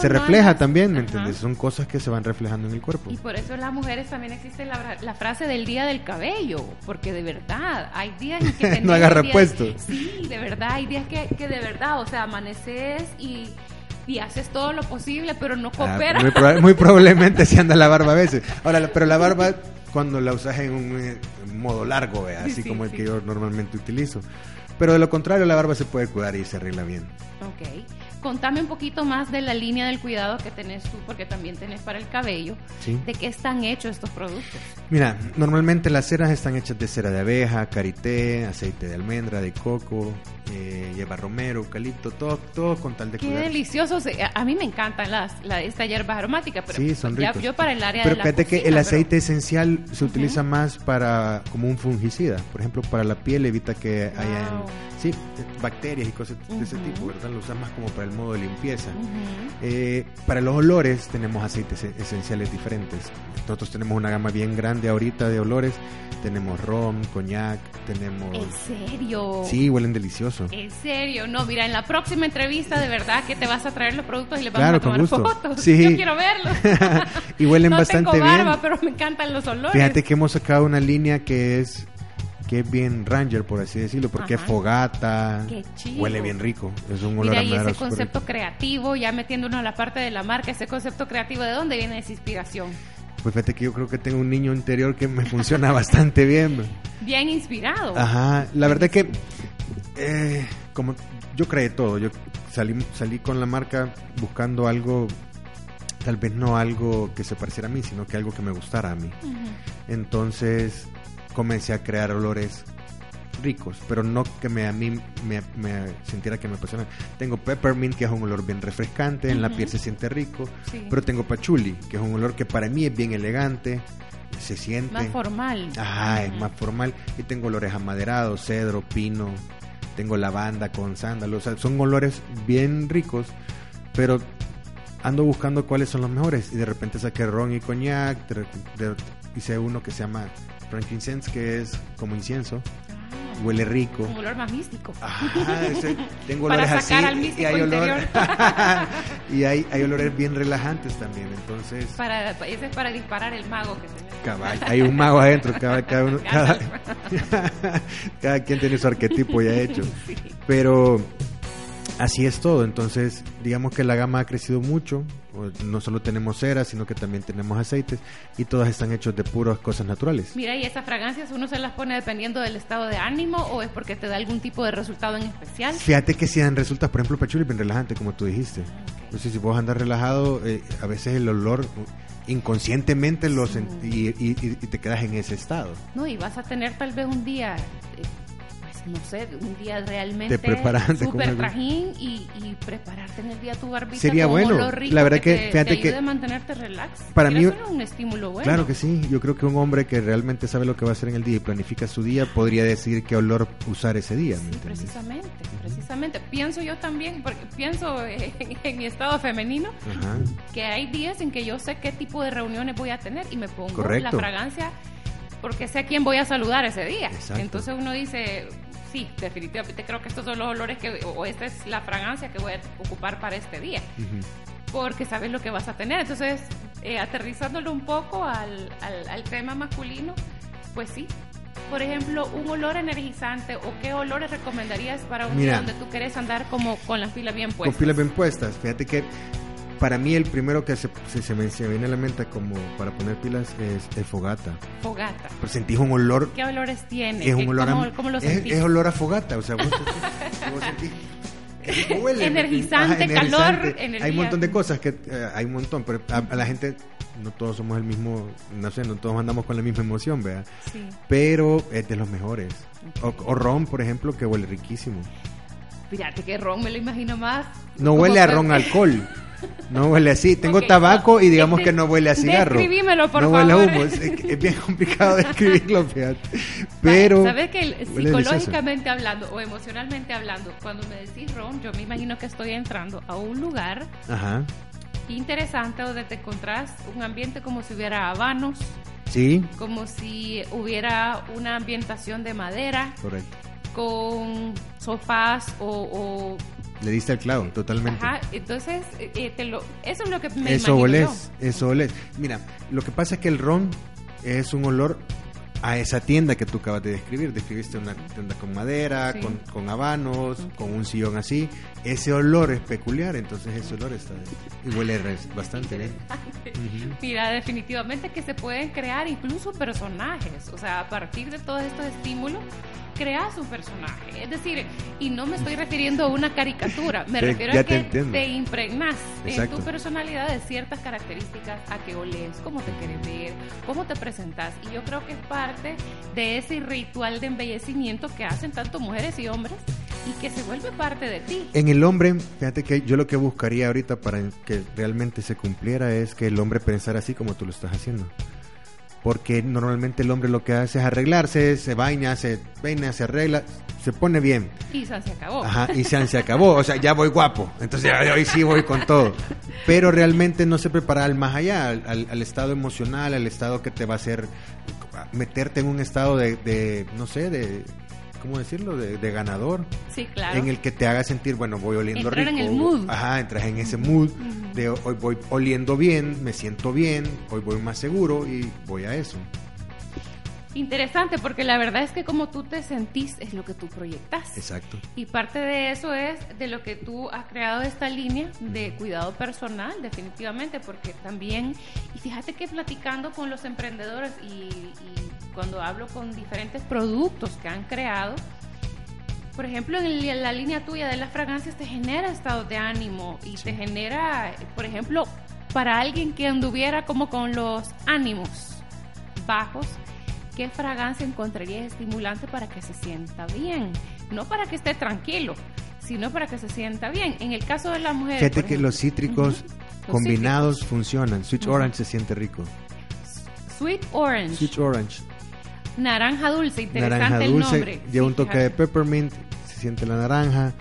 [SPEAKER 3] se refleja también, ¿me entiendes? Son cosas que se van reflejando en el cuerpo.
[SPEAKER 2] Y por eso en las mujeres también existe la, la frase del día del cabello, porque de verdad, hay días en que...
[SPEAKER 3] no agarra puesto.
[SPEAKER 2] Sí, de verdad, hay días que, que de verdad, o sea, amaneces y y haces todo lo posible, pero no ah,
[SPEAKER 3] coopera. muy, probablemente se anda la barba a veces. Ahora, pero la barba cuando la usas en un eh, modo largo, así como el que yo normalmente utilizo. Pero de lo contrario, la barba se puede cuidar y se arregla bien.
[SPEAKER 2] Ok. Contame un poquito más de la línea del cuidado que tenés tú, porque también tenés para el cabello. ¿De qué están hechos estos productos?
[SPEAKER 3] Mira, normalmente las ceras están hechas de cera de abeja, karité, aceite de almendra, de coco, eh, lleva romero, eucalipto, todo, todo con tal de
[SPEAKER 2] Qué deliciosos. A mí me encantan las, la, esta hierba aromática, pero
[SPEAKER 3] sí, son
[SPEAKER 2] ya, yo para el área
[SPEAKER 3] pero
[SPEAKER 2] de
[SPEAKER 3] fíjate que el aceite esencial se utiliza más para como un fungicida. Por ejemplo, para la piel evita que haya sí, bacterias y cosas de ese tipo, ¿verdad? Lo usan más como para el modo de limpieza. Eh, para los olores tenemos aceites e-, esenciales diferentes. Nosotros tenemos una gama bien grande ahorita de olores. Tenemos rom, coñac, tenemos...
[SPEAKER 2] ¿En serio?
[SPEAKER 3] Sí, huelen delicioso.
[SPEAKER 2] ¿En serio? No, mira, en la próxima entrevista de verdad que te vas a traer los productos y le vamos a tomar fotos. Sí. Yo quiero verlos.
[SPEAKER 3] y huelen bastante tengo
[SPEAKER 2] barba, pero me encantan los olores.
[SPEAKER 3] Fíjate que hemos sacado una línea que es que es bien ranger, por así decirlo, porque es fogata, huele bien rico, es un olor
[SPEAKER 2] Mira, y ese concepto creativo, ya metiéndonos a la parte de la marca, ese concepto creativo, ¿de dónde viene esa inspiración?
[SPEAKER 3] Pues fíjate que yo creo que tengo un niño interior que me funciona bastante bien.
[SPEAKER 2] Bien inspirado.
[SPEAKER 3] Ajá, la verdad que eh, como yo creé todo, yo salí, salí con la marca buscando algo tal vez no algo que se pareciera a mí, sino que algo que me gustara a mí. Entonces, comencé a crear olores ricos, pero no que me, a mí me, sintiera que me apasiona. Tengo peppermint, que es un olor bien refrescante, en la piel se siente rico, pero tengo patchouli, que es un olor que para mí es bien elegante, se siente...
[SPEAKER 2] Más formal.
[SPEAKER 3] Ajá, es más formal. Y tengo olores amaderados, cedro, pino, tengo lavanda con sándalo, o sea, son olores bien ricos, pero ando buscando cuáles son los mejores y de repente saqué ron y coñac, hice uno que se llama frankincense, que es como incienso. Huele rico.
[SPEAKER 2] Un olor más místico.
[SPEAKER 3] tengo olores así. y hay olor, y hay, hay, olores bien relajantes también. Entonces.
[SPEAKER 2] Para, ese es para disparar el mago que
[SPEAKER 3] Caballo, hay un mago adentro, cada, cada, uno, cada, cada, quien tiene su arquetipo ya hecho. Pero así es todo. Entonces, digamos que la gama ha crecido mucho no solo tenemos cera, sino que también tenemos aceites y todas están hechos de puras cosas naturales.
[SPEAKER 2] Mira, ¿y esas fragancias uno se las pone dependiendo del estado de ánimo o es porque te da algún tipo de resultado en especial?
[SPEAKER 3] Fíjate que si dan resultados, por ejemplo, pachuli bien relajante, como tú dijiste. Entonces, si vos andas relajado, eh, a veces el olor inconscientemente lo y, te quedas en ese estado.
[SPEAKER 2] No, y vas a tener tal vez un día... No sé, un día realmente súper trajín y, y, prepararte en el día tu barbita
[SPEAKER 3] Sería bueno. la verdad que,
[SPEAKER 2] fíjate te, que a mantenerte relax.
[SPEAKER 3] Para mí
[SPEAKER 2] un estímulo bueno.
[SPEAKER 3] Claro que sí. Yo creo que un hombre que realmente sabe lo que va a hacer en el día y planifica su día podría decir qué olor usar ese día.
[SPEAKER 2] Sí, precisamente, precisamente. Pienso yo también, porque pienso en, mi estado femenino, que hay días en que yo sé qué tipo de reuniones voy a tener y me pongo la fragancia porque sé a quién voy a saludar ese día. Entonces uno dice, sí, definitivamente creo que estos son los olores que, o esta es la fragancia que voy a ocupar para este día. Porque sabes lo que vas a tener. Entonces, eh, aterrizándolo un poco al, al, tema masculino, pues sí. Por ejemplo, un olor energizante o qué olores recomendarías para un día donde tú quieres andar como con las pilas bien puestas.
[SPEAKER 3] Con pilas bien puestas. Fíjate que para mí el primero que se, se, me, viene a la mente como para poner pilas es el fogata.
[SPEAKER 2] Fogata.
[SPEAKER 3] Pues sentís un olor.
[SPEAKER 2] ¿Qué olores tiene?
[SPEAKER 3] Es un olor
[SPEAKER 2] ¿Cómo, lo
[SPEAKER 3] sentís? Es, olor a fogata, o sea, vos,
[SPEAKER 2] sentís energizante, calor, energía.
[SPEAKER 3] Hay un montón de cosas que eh, hay un montón, pero a, la gente no todos somos el mismo, no sé, no todos andamos con la misma emoción, vea. Sí. Pero es de los mejores. O, ron, por ejemplo, que huele riquísimo.
[SPEAKER 2] Fíjate que ron me lo imagino más.
[SPEAKER 3] No huele a ron alcohol. No huele así. Tengo tabaco y digamos que no huele a cigarro.
[SPEAKER 2] Describímelo, por
[SPEAKER 3] no
[SPEAKER 2] favor.
[SPEAKER 3] No huele a humo. Es, bien complicado describirlo, fíjate. Pero.
[SPEAKER 2] ¿Sabes que psicológicamente hablando o emocionalmente hablando, cuando me decís ron, yo me imagino que estoy entrando a un lugar Ajá. interesante donde te encontrás un ambiente como si hubiera habanos.
[SPEAKER 3] Sí.
[SPEAKER 2] Como si hubiera una ambientación de madera.
[SPEAKER 3] Correcto.
[SPEAKER 2] Con sofás o
[SPEAKER 3] le diste al clavo, totalmente.
[SPEAKER 2] Ajá, entonces, eh, eh, te lo, eso es lo que me
[SPEAKER 3] Eso olés, eso olés. Mira, lo que pasa es que el ron es un olor a esa tienda que tú acabas de describir. Describiste una tienda con madera, con, con, habanos, con un sillón así. Ese olor es peculiar, entonces ese olor está y huele bastante bien.
[SPEAKER 2] Mira, definitivamente que se pueden crear incluso personajes, o sea, a partir de todos estos estímulos creas un personaje. Es decir, y no me estoy refiriendo a una caricatura, me refiero a que te, impregnas en tu personalidad de ciertas características, a qué oles, cómo te quieres ver, cómo te presentas. Y yo creo que es parte de ese ritual de embellecimiento que hacen tanto mujeres y hombres y que se vuelve parte de ti.
[SPEAKER 3] En el hombre, fíjate que yo lo que buscaría ahorita para que realmente se cumpliera es que el hombre pensara así como tú lo estás haciendo porque normalmente el hombre lo que hace es arreglarse, se baña, se peina, se arregla, se pone bien.
[SPEAKER 2] Y se acabó.
[SPEAKER 3] Ajá, y se, se acabó, o sea, ya voy guapo, entonces hoy sí voy con todo. Pero realmente no se prepara al más allá, al, estado emocional, al estado que te va a hacer meterte en un estado de, de no sé, de ¿cómo decirlo? De, ganador.
[SPEAKER 2] Sí, claro.
[SPEAKER 3] En el que te haga sentir, bueno, voy oliendo rico.
[SPEAKER 2] en el mood.
[SPEAKER 3] Ajá, entras en ese mood de hoy voy oliendo bien, me siento bien, hoy voy más seguro y voy a eso.
[SPEAKER 2] Interesante, porque la verdad es que como tú te sentís es lo que tú proyectas.
[SPEAKER 3] Exacto.
[SPEAKER 2] Y parte de eso es de lo que tú has creado esta línea de cuidado personal, definitivamente, porque también, y fíjate que platicando con los emprendedores y, cuando hablo con diferentes productos que han creado, por ejemplo, en la línea tuya de las fragancias te genera estado de ánimo y te genera, por ejemplo, para alguien que anduviera como con los ánimos bajos, ¿qué fragancia encontraría estimulante para que se sienta bien? No para que esté tranquilo, sino para que se sienta bien. En el caso de la mujer...
[SPEAKER 3] Fíjate que los cítricos combinados funcionan. Sweet orange se siente rico.
[SPEAKER 2] Sweet orange.
[SPEAKER 3] Sweet orange.
[SPEAKER 2] Naranja dulce, interesante naranja dulce, el nombre.
[SPEAKER 3] Lleva un toque de peppermint, se siente la naranja.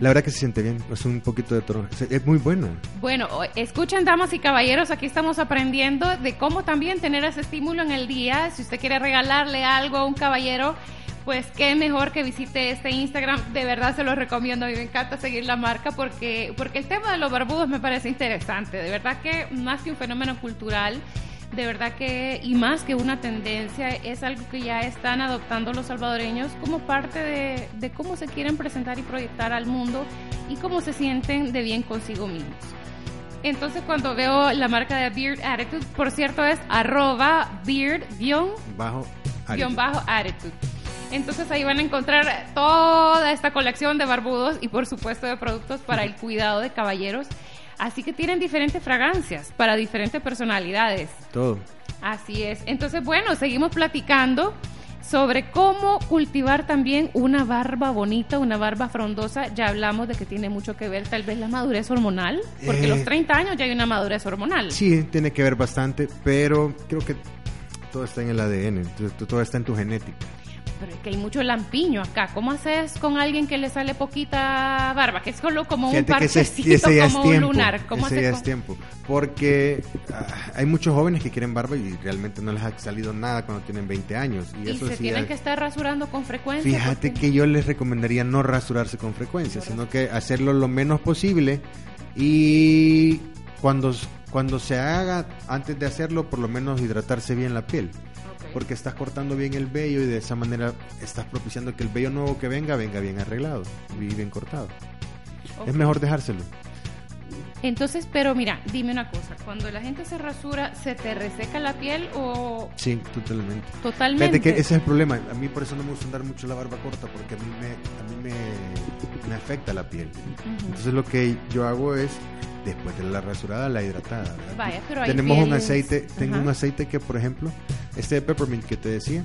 [SPEAKER 3] La verdad que se siente bien, es un poquito de toro. Es muy bueno.
[SPEAKER 2] Bueno, escuchen damas y caballeros, aquí estamos aprendiendo de cómo también tener ese estímulo en el día. Si usted quiere regalarle algo a un caballero, pues qué mejor que visite este Instagram. De verdad se lo recomiendo. A mí me encanta seguir la marca porque, porque el tema de los barbudos me parece interesante. De verdad que más que un fenómeno cultural, de verdad que, y más que una tendencia, es algo que ya están adoptando los salvadoreños como parte de, cómo se quieren presentar y proyectar al mundo y cómo se sienten de bien consigo mismos. Entonces cuando veo la marca de Beard Attitude, por cierto es arroba beard-attitude. Entonces ahí van a encontrar toda esta colección de barbudos y por supuesto de productos para el cuidado de caballeros Así que tienen diferentes fragancias para diferentes personalidades.
[SPEAKER 3] Todo.
[SPEAKER 2] Así es. Entonces, bueno, seguimos platicando sobre cómo cultivar también una barba bonita, una barba frondosa. Ya hablamos de que tiene mucho que ver tal vez la madurez hormonal, porque a los 30 eh, años ya hay una madurez hormonal.
[SPEAKER 3] Sí, tiene que ver bastante, pero creo que todo está en el ADN, todo está en tu genética
[SPEAKER 2] pero es que hay mucho lampiño acá. ¿Cómo haces con alguien que le sale poquita barba? Que es solo como un parchecito, como un lunar.
[SPEAKER 3] ¿Cómo ese ya es tiempo. Porque ah, hay muchos jóvenes que quieren barba y realmente no les ha salido nada cuando tienen 20 años.
[SPEAKER 2] Y, eso se tienen que estar rasurando con frecuencia.
[SPEAKER 3] Fíjate que yo les recomendaría no rasurarse con frecuencia, sino que hacerlo lo menos posible y cuando, cuando se haga, antes de hacerlo, por lo menos hidratarse bien la piel porque estás cortando bien el vello y de esa manera estás propiciando que el vello nuevo que venga venga bien arreglado y bien cortado. Es mejor dejárselo.
[SPEAKER 2] Entonces, pero mira, dime una cosa, cuando la gente se rasura, ¿se te reseca la piel o...?
[SPEAKER 3] Sí, totalmente.
[SPEAKER 2] Totalmente.
[SPEAKER 3] Fíjate que ese es el problema. A mí por eso no me gusta andar mucho la barba corta, porque a mí me, a mí me, me afecta la piel. Entonces lo que yo hago es después de la rasurada, la hidratada.
[SPEAKER 2] Vaya, pero
[SPEAKER 3] Tenemos un aceite, tengo un aceite que, por ejemplo, este de peppermint que te decía,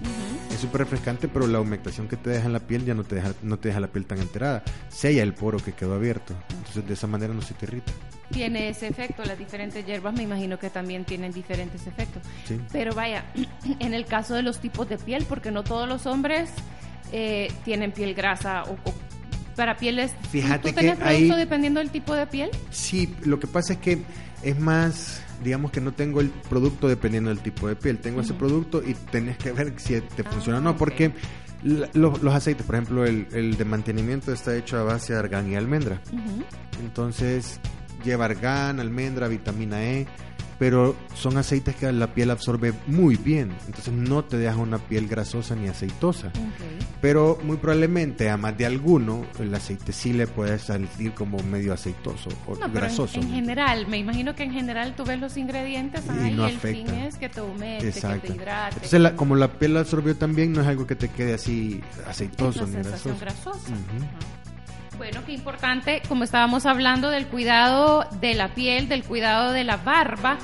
[SPEAKER 3] es súper refrescante, pero la humectación que te deja en la piel ya no te deja, no te deja la piel tan enterada. Sella el poro que quedó abierto. Entonces, de esa manera no se te irrita.
[SPEAKER 2] Tiene ese efecto. Las diferentes hierbas me imagino que también tienen diferentes efectos. Pero vaya, en el caso de los tipos de piel, porque no todos los hombres eh, tienen piel grasa o, o para pieles.
[SPEAKER 3] Fíjate
[SPEAKER 2] ¿Tú tenés producto dependiendo del tipo de piel?
[SPEAKER 3] Sí, lo que pasa es que es más, digamos que no tengo el producto dependiendo del tipo de piel. Tengo ese producto y tenés que ver si te funciona o no, ah, porque los, aceites, por ejemplo, el, de mantenimiento está hecho a base de argán y almendra. Entonces, lleva argán, almendra, vitamina E pero son aceites que la piel absorbe muy bien, entonces no te deja una piel grasosa ni aceitosa. Pero muy probablemente a más de alguno el aceite sí le puede salir como medio aceitoso o grasoso.
[SPEAKER 2] En, general, me imagino que en general tú ves los ingredientes y, no el fin es que te humete, que te hidrate.
[SPEAKER 3] Entonces como la piel absorbió también no es algo que te quede así aceitoso ni grasoso.
[SPEAKER 2] Bueno, qué importante, como estábamos hablando del cuidado de la piel, del cuidado de la barba.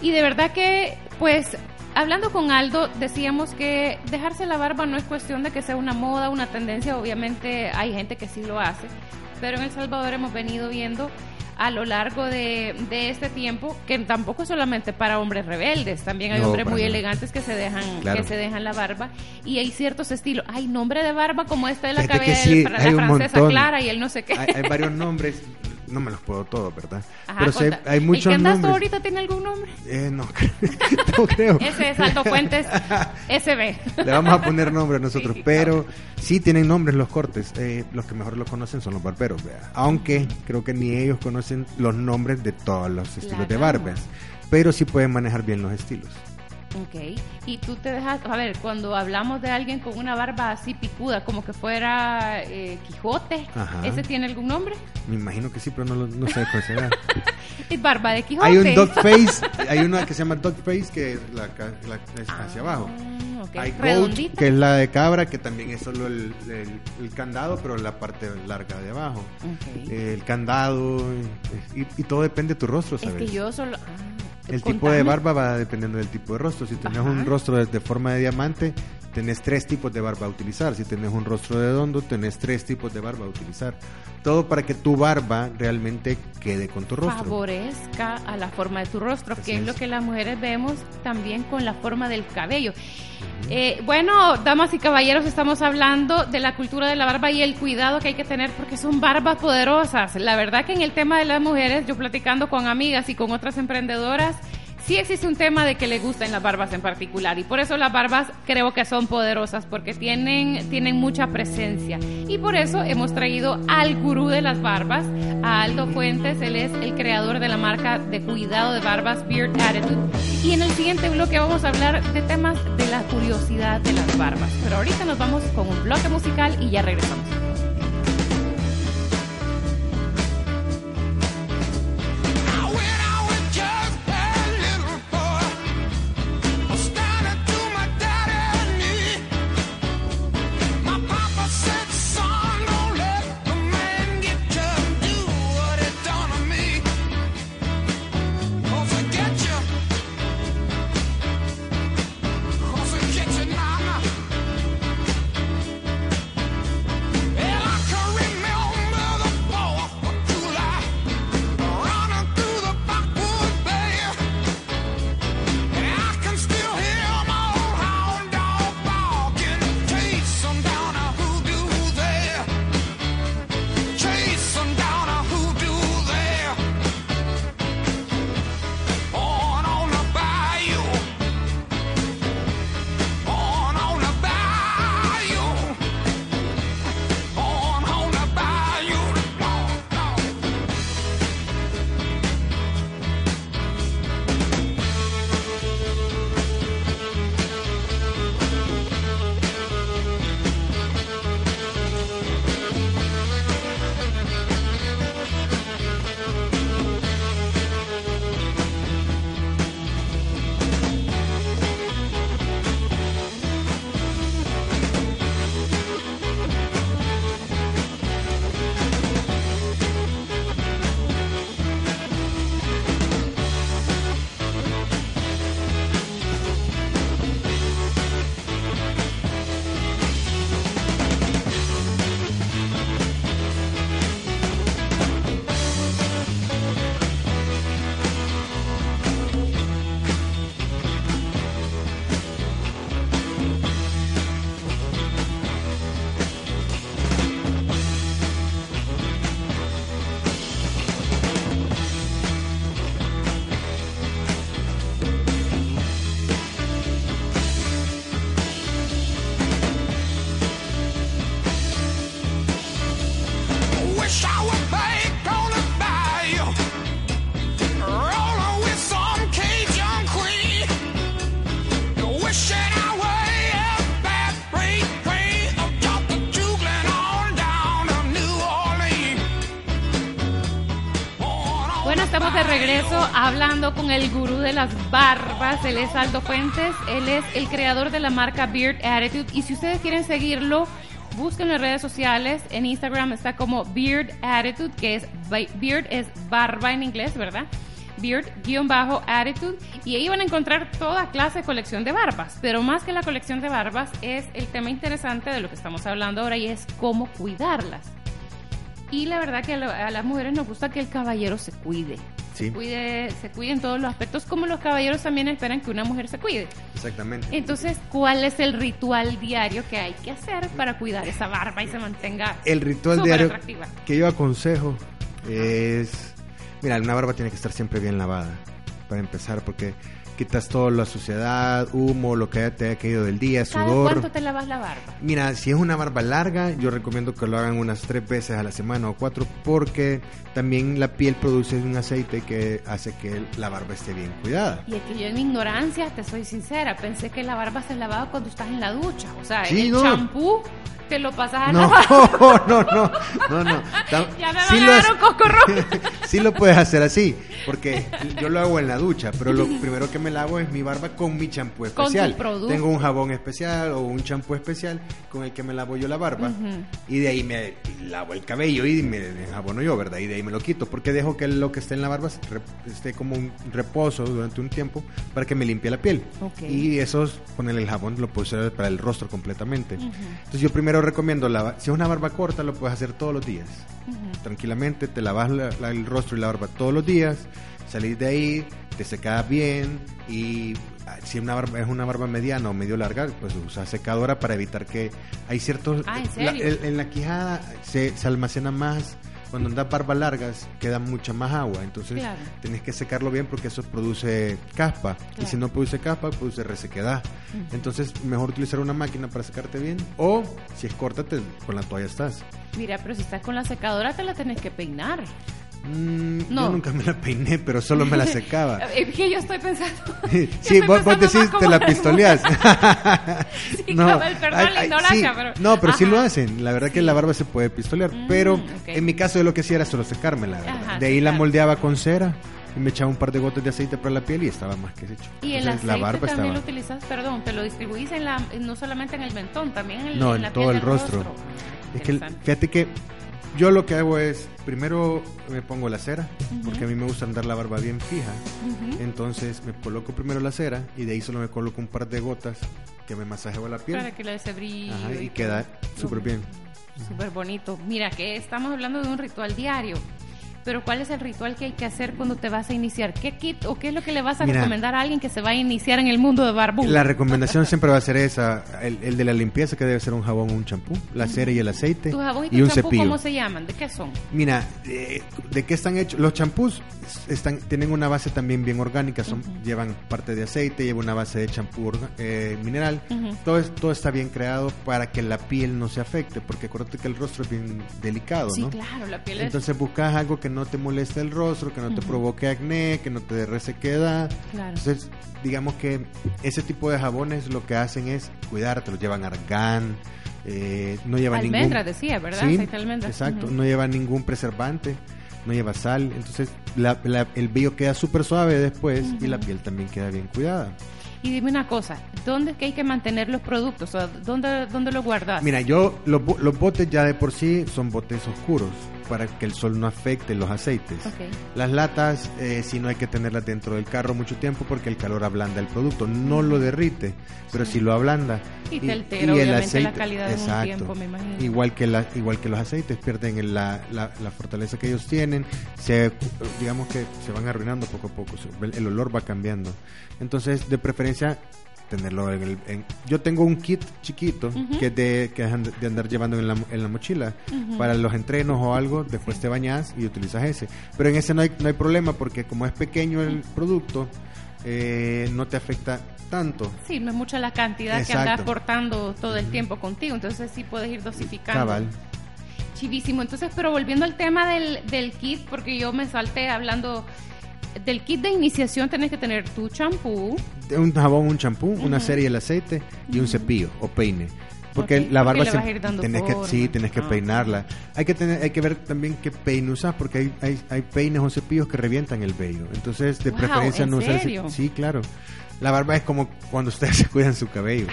[SPEAKER 2] Y de verdad que, pues, hablando con Aldo, decíamos que dejarse la barba no es cuestión de que sea una moda, una tendencia. Obviamente hay gente que sí lo hace. Pero en El Salvador hemos venido viendo a lo largo de, este tiempo, que tampoco es solamente para hombres rebeldes, también hay hombres muy elegantes que se dejan que se dejan la barba y hay ciertos estilos. Hay nombre de barba como este de la cabeza de la francesa Clara y él no sé qué.
[SPEAKER 3] hay varios nombres no me los puedo todos, ¿verdad? Pero sí hay, muchos ¿El que andas
[SPEAKER 2] ahorita tiene algún nombre?
[SPEAKER 3] Eh, no, no creo.
[SPEAKER 2] Ese es Alto Fuentes SB.
[SPEAKER 3] Le vamos a poner nombre a nosotros, pero sí tienen nombres los cortes. Eh, los que mejor los conocen son los barberos, ¿verdad? Aunque creo que ni ellos conocen los nombres de todos los estilos de barbas, pero sí pueden manejar bien los estilos.
[SPEAKER 2] Ok, y tú te dejas, a ver, cuando hablamos de alguien con una barba así picuda, como que fuera eh, Quijote, ¿ese tiene algún nombre?
[SPEAKER 3] Me imagino que sí, pero no, no sé cuál será.
[SPEAKER 2] ¿Es barba de Quijote?
[SPEAKER 3] Hay un dog face, hay una que se llama dog face que es, la, es hacia ah, abajo. Hay goat, que es la de cabra, que también es solo el, el, candado, pero la parte larga de abajo. el candado, y, y, todo depende de tu rostro, ¿sabes?
[SPEAKER 2] Es que yo solo... Ah,
[SPEAKER 3] el tipo de barba va dependiendo del tipo de rostro. Si tienes un rostro de, forma de diamante, tenés tres tipos de barba a utilizar. Si tenés un rostro de dondo, tenés tres tipos de barba a utilizar. Todo para que tu barba realmente quede con tu rostro.
[SPEAKER 2] Favorezca a la forma de tu rostro, que es, lo que las mujeres vemos también con la forma del cabello. Eh, bueno, damas y caballeros, estamos hablando de la cultura de la barba y el cuidado que hay que tener porque son barbas poderosas. La verdad que en el tema de las mujeres, yo platicando con amigas y con otras emprendedoras, sí existe un tema de que le gustan las barbas en particular y por eso las barbas creo que son poderosas porque tienen, tienen mucha presencia. Y por eso hemos traído al gurú de las barbas, a Aldo Fuentes, él es el creador de la marca de cuidado de barbas Beard Attitude. Y en el siguiente bloque vamos a hablar de temas de la curiosidad de las barbas, pero ahorita nos vamos con un bloque musical y ya regresamos. De regreso hablando con el gurú de las barbas. Él es Aldo Fuentes. Él es el creador de la marca Beard Attitude. Y si ustedes quieren seguirlo, busquen en redes sociales. En Instagram está como Beard Attitude, que es Beard es barba en inglés, ¿verdad? Beard-Attitude y ahí van a encontrar toda clase de colección de barbas, pero más que la colección de barbas es el tema interesante de lo que estamos hablando ahora y es cómo cuidarlas. Y la verdad que a, las mujeres nos gusta que el caballero se cuide. Se, cuide, se cuide en todos los aspectos, como los caballeros también esperan que una mujer se cuide.
[SPEAKER 3] Exactamente.
[SPEAKER 2] Entonces, ¿cuál es el ritual diario que hay que hacer para cuidar esa barba y se mantenga
[SPEAKER 3] El ritual diario que yo aconsejo es, mira, una barba tiene que estar siempre bien lavada, para empezar, porque quitas toda la suciedad, humo, lo que te haya caído del día, sudor.
[SPEAKER 2] ¿Cuánto te lavas la barba?
[SPEAKER 3] Mira, si es una barba larga, yo recomiendo que lo hagan unas tres veces a la semana o cuatro, porque también la piel produce un aceite que hace que la barba esté bien cuidada.
[SPEAKER 2] Y es que yo en mi ignorancia, te soy sincera, pensé que la barba se lavaba cuando estás en la ducha, o sea, el champú te lo pasas a
[SPEAKER 3] no, no, no, no, no.
[SPEAKER 2] ya me sí lo,
[SPEAKER 3] sí lo puedes hacer así, porque yo lo hago en la ducha, pero lo primero que me lavo es mi barba con mi champú especial. Tengo un jabón especial o un champú especial con el que me lavo yo la barba y de ahí me lavo el cabello y me jabono yo, ¿verdad? Y de ahí me lo quito, porque dejo que lo que esté en la barba esté como un reposo durante un tiempo para que me limpie la piel. Y eso, ponerle el jabón, lo puedo usar para el rostro completamente. Entonces yo primero recomiendo, la, si es una barba corta, lo puedes hacer todos los días. Tranquilamente, te lavas el rostro y la barba todos los días, salís de ahí, te secas bien y ah, si una barba, es una barba mediana o medio larga, pues usa secadora para evitar que hay ciertos...
[SPEAKER 2] Ah,
[SPEAKER 3] ¿en, la quijada se, se almacena más. Cuando andas barbas largas queda mucha más agua, entonces tienes que secarlo bien porque eso produce caspa. Y si no produce caspa produce resequedad. Entonces mejor utilizar una máquina para secarte bien. O si es corta con la toalla estás.
[SPEAKER 2] Mira, pero si estás con la secadora te la tenés que peinar.
[SPEAKER 3] Mm, no. Yo nunca me la peiné, pero solo me la secaba.
[SPEAKER 2] que yo estoy pensando.
[SPEAKER 3] sí, vos, decís, te la pistoleas.
[SPEAKER 2] no, perdón, pero.
[SPEAKER 3] No, pero sí lo hacen. La verdad que la barba se puede pistolear. Mm, pero en mi caso, yo lo que hacía era solo secármela. de ahí la moldeaba con cera y me echaba un par de gotas de aceite para la piel y estaba más que hecho.
[SPEAKER 2] Y el aceite la barba también lo utilizas, perdón, te lo distribuís en la, no solamente en el mentón, también en,
[SPEAKER 3] no, en, todo el rostro. Es que fíjate que yo lo que hago es, primero me pongo la cera, porque a mí me gusta andar la barba bien fija. Entonces me coloco primero la cera y de ahí solo me coloco un par de gotas que me masajeo la piel.
[SPEAKER 2] Para que le dé brillo.
[SPEAKER 3] y, queda súper bien.
[SPEAKER 2] Súper bonito. Mira, que estamos hablando de un ritual diario pero ¿cuál es el ritual que hay que hacer cuando te vas a iniciar? ¿Qué kit o qué es lo que le vas a recomendar a alguien que se va a iniciar en el mundo de barbú?
[SPEAKER 3] La recomendación siempre va a ser esa, el, de la limpieza que debe ser un jabón o un champú, la cera y el aceite
[SPEAKER 2] ¿Tu jabón
[SPEAKER 3] y,
[SPEAKER 2] un
[SPEAKER 3] cepillo.
[SPEAKER 2] ¿Cómo se llaman? ¿De qué son?
[SPEAKER 3] Mira, eh, ¿de qué están hechos? Los champús están, tienen una base también bien orgánica, son, llevan parte de aceite, llevan una base de champú eh, mineral. todo, todo está bien creado para que la piel no se afecte, porque acuérdate que el rostro es bien delicado,
[SPEAKER 2] sí, claro, la piel
[SPEAKER 3] Entonces buscas algo que no te moleste el rostro, que no te provoque acné, que no te dé resequedad. Entonces, digamos que ese tipo de jabones lo que hacen es cuidarte, los llevan argán, eh, no llevan
[SPEAKER 2] almendra decía, ¿verdad? Sí,
[SPEAKER 3] exacto, no lleva ningún preservante, no lleva sal, entonces el vello queda súper suave después y la piel también queda bien cuidada.
[SPEAKER 2] Y dime una cosa, ¿dónde es que hay que mantener los productos? O ¿dónde, ¿Dónde los guardas?
[SPEAKER 3] Mira, yo, los, los botes ya de por sí son botes oscuros para que el sol no afecte los aceites. Las latas, eh, si no hay que tenerlas dentro del carro mucho tiempo porque el calor ablanda el producto, no lo derrite, pero si lo ablanda.
[SPEAKER 2] Y, te altera, el aceite, la calidad de un tiempo, me imagino.
[SPEAKER 3] Igual que, la, igual que los aceites, pierden la, la, fortaleza que ellos tienen, se, digamos que se van arruinando poco a poco, el olor va cambiando. Entonces, de preferencia, tenerlo en el... yo tengo un kit chiquito que es de, que de andar llevando en la, en la mochila para los entrenos o algo, después te bañas y utilizas ese. Pero en ese no hay, no hay problema porque como es pequeño el producto, eh, no te afecta tanto.
[SPEAKER 2] Sí, no es mucha la cantidad que andas portando todo el tiempo contigo, entonces sí puedes ir dosificando.
[SPEAKER 3] Cabal.
[SPEAKER 2] Chivísimo. Entonces, pero volviendo al tema del, del kit, porque yo me salté hablando del kit de iniciación tenés que tener tu champú.
[SPEAKER 3] Un jabón, un champú, una serie de aceite y un cepillo o peine. Porque la barba se, tenés que, sí, tenés que ah. peinarla. Hay que tener, hay que ver también qué peine usas, porque hay, hay, hay peines o cepillos que revientan el vello. Entonces, de preferencia no usar Sí, claro. La barba es como cuando ustedes se cuidan su cabello.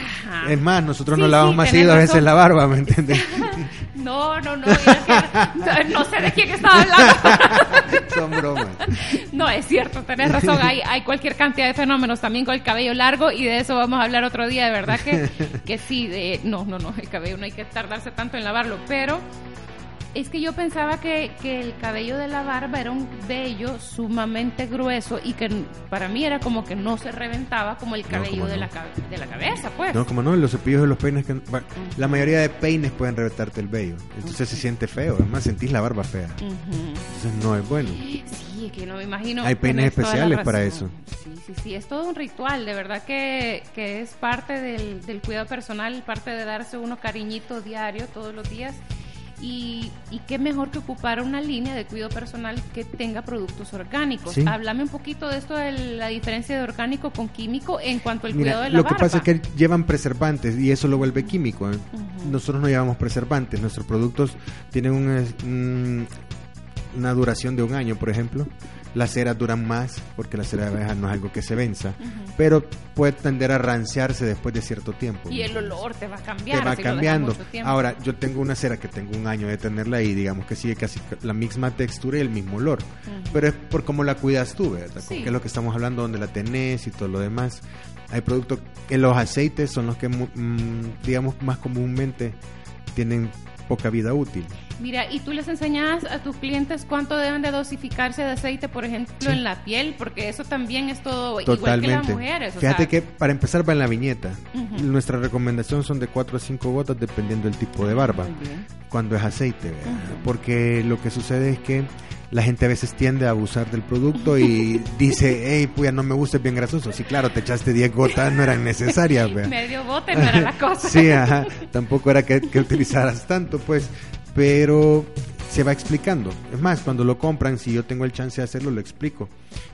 [SPEAKER 3] Es más, nosotros nos lavamos más seguido a veces la barba, ¿me entiendes?
[SPEAKER 2] no, no, no, no, sé de quién estaba hablando.
[SPEAKER 3] Son bromas.
[SPEAKER 2] No, es cierto, tenés razón. Hay, hay cualquier cantidad de fenómenos también con el cabello largo y de eso vamos a hablar otro día. De verdad que, que sí, de, no, no, no, el cabello no hay que tardarse tanto en lavarlo, pero es que yo pensaba que, que, el cabello de la barba era un vello sumamente grueso y que para mí era como que no se reventaba como el cabello de, la, de la cabeza, pues.
[SPEAKER 3] No, como no, los cepillos de los peines, que, la mayoría de peines pueden reventarte el vello. Entonces se siente feo, además sentís la barba fea. Entonces no es bueno.
[SPEAKER 2] Sí, es que no me imagino.
[SPEAKER 3] Hay peines especiales para eso.
[SPEAKER 2] Sí, sí, sí, es todo un ritual, de verdad que, que es parte del, del cuidado personal, parte de darse uno cariñito diario todos los días y, qué mejor que ocupar una línea de cuidado personal que tenga productos orgánicos. Háblame un poquito de esto de la diferencia de orgánico con químico en cuanto al cuidado de la
[SPEAKER 3] Lo que pasa es que llevan preservantes y eso lo vuelve químico. ¿eh? Nosotros no llevamos preservantes, nuestros productos tienen una duración de un año, por ejemplo. Las ceras duran más porque la cera de abeja no es algo que se venza, pero puede tender a ranciarse después de cierto tiempo.
[SPEAKER 2] Y el olor te va a cambiar.
[SPEAKER 3] Te va cambiando. Ahora, yo tengo una cera que tengo un año de tenerla ahí, digamos que sigue casi la misma textura y el mismo olor, pero es por cómo la cuidas tú, ¿verdad? Que es lo que estamos hablando, donde la tenés y todo lo demás. Hay productos, en los aceites son los que, mm, digamos, más comúnmente tienen poca vida útil.
[SPEAKER 2] Mira, ¿y tú les enseñas a tus clientes cuánto deben de dosificarse de aceite, por ejemplo, en la piel? Porque eso también es todo igual que las mujeres.
[SPEAKER 3] Fíjate que para empezar va en la viñeta. Nuestra recomendación son de 4 a 5 gotas dependiendo del tipo de barba. Cuando es aceite, porque lo que sucede es que la gente a veces tiende a abusar del producto y dice, hey, pues no me gusta, es bien grasoso. Sí, claro, te echaste 10 gotas, no eran necesarias.
[SPEAKER 2] Medio bote no era la cosa.
[SPEAKER 3] sí, ajá, tampoco era que, que utilizaras tanto, pues pero se va explicando. Es más, cuando lo compran, si yo tengo el chance de hacerlo, lo explico.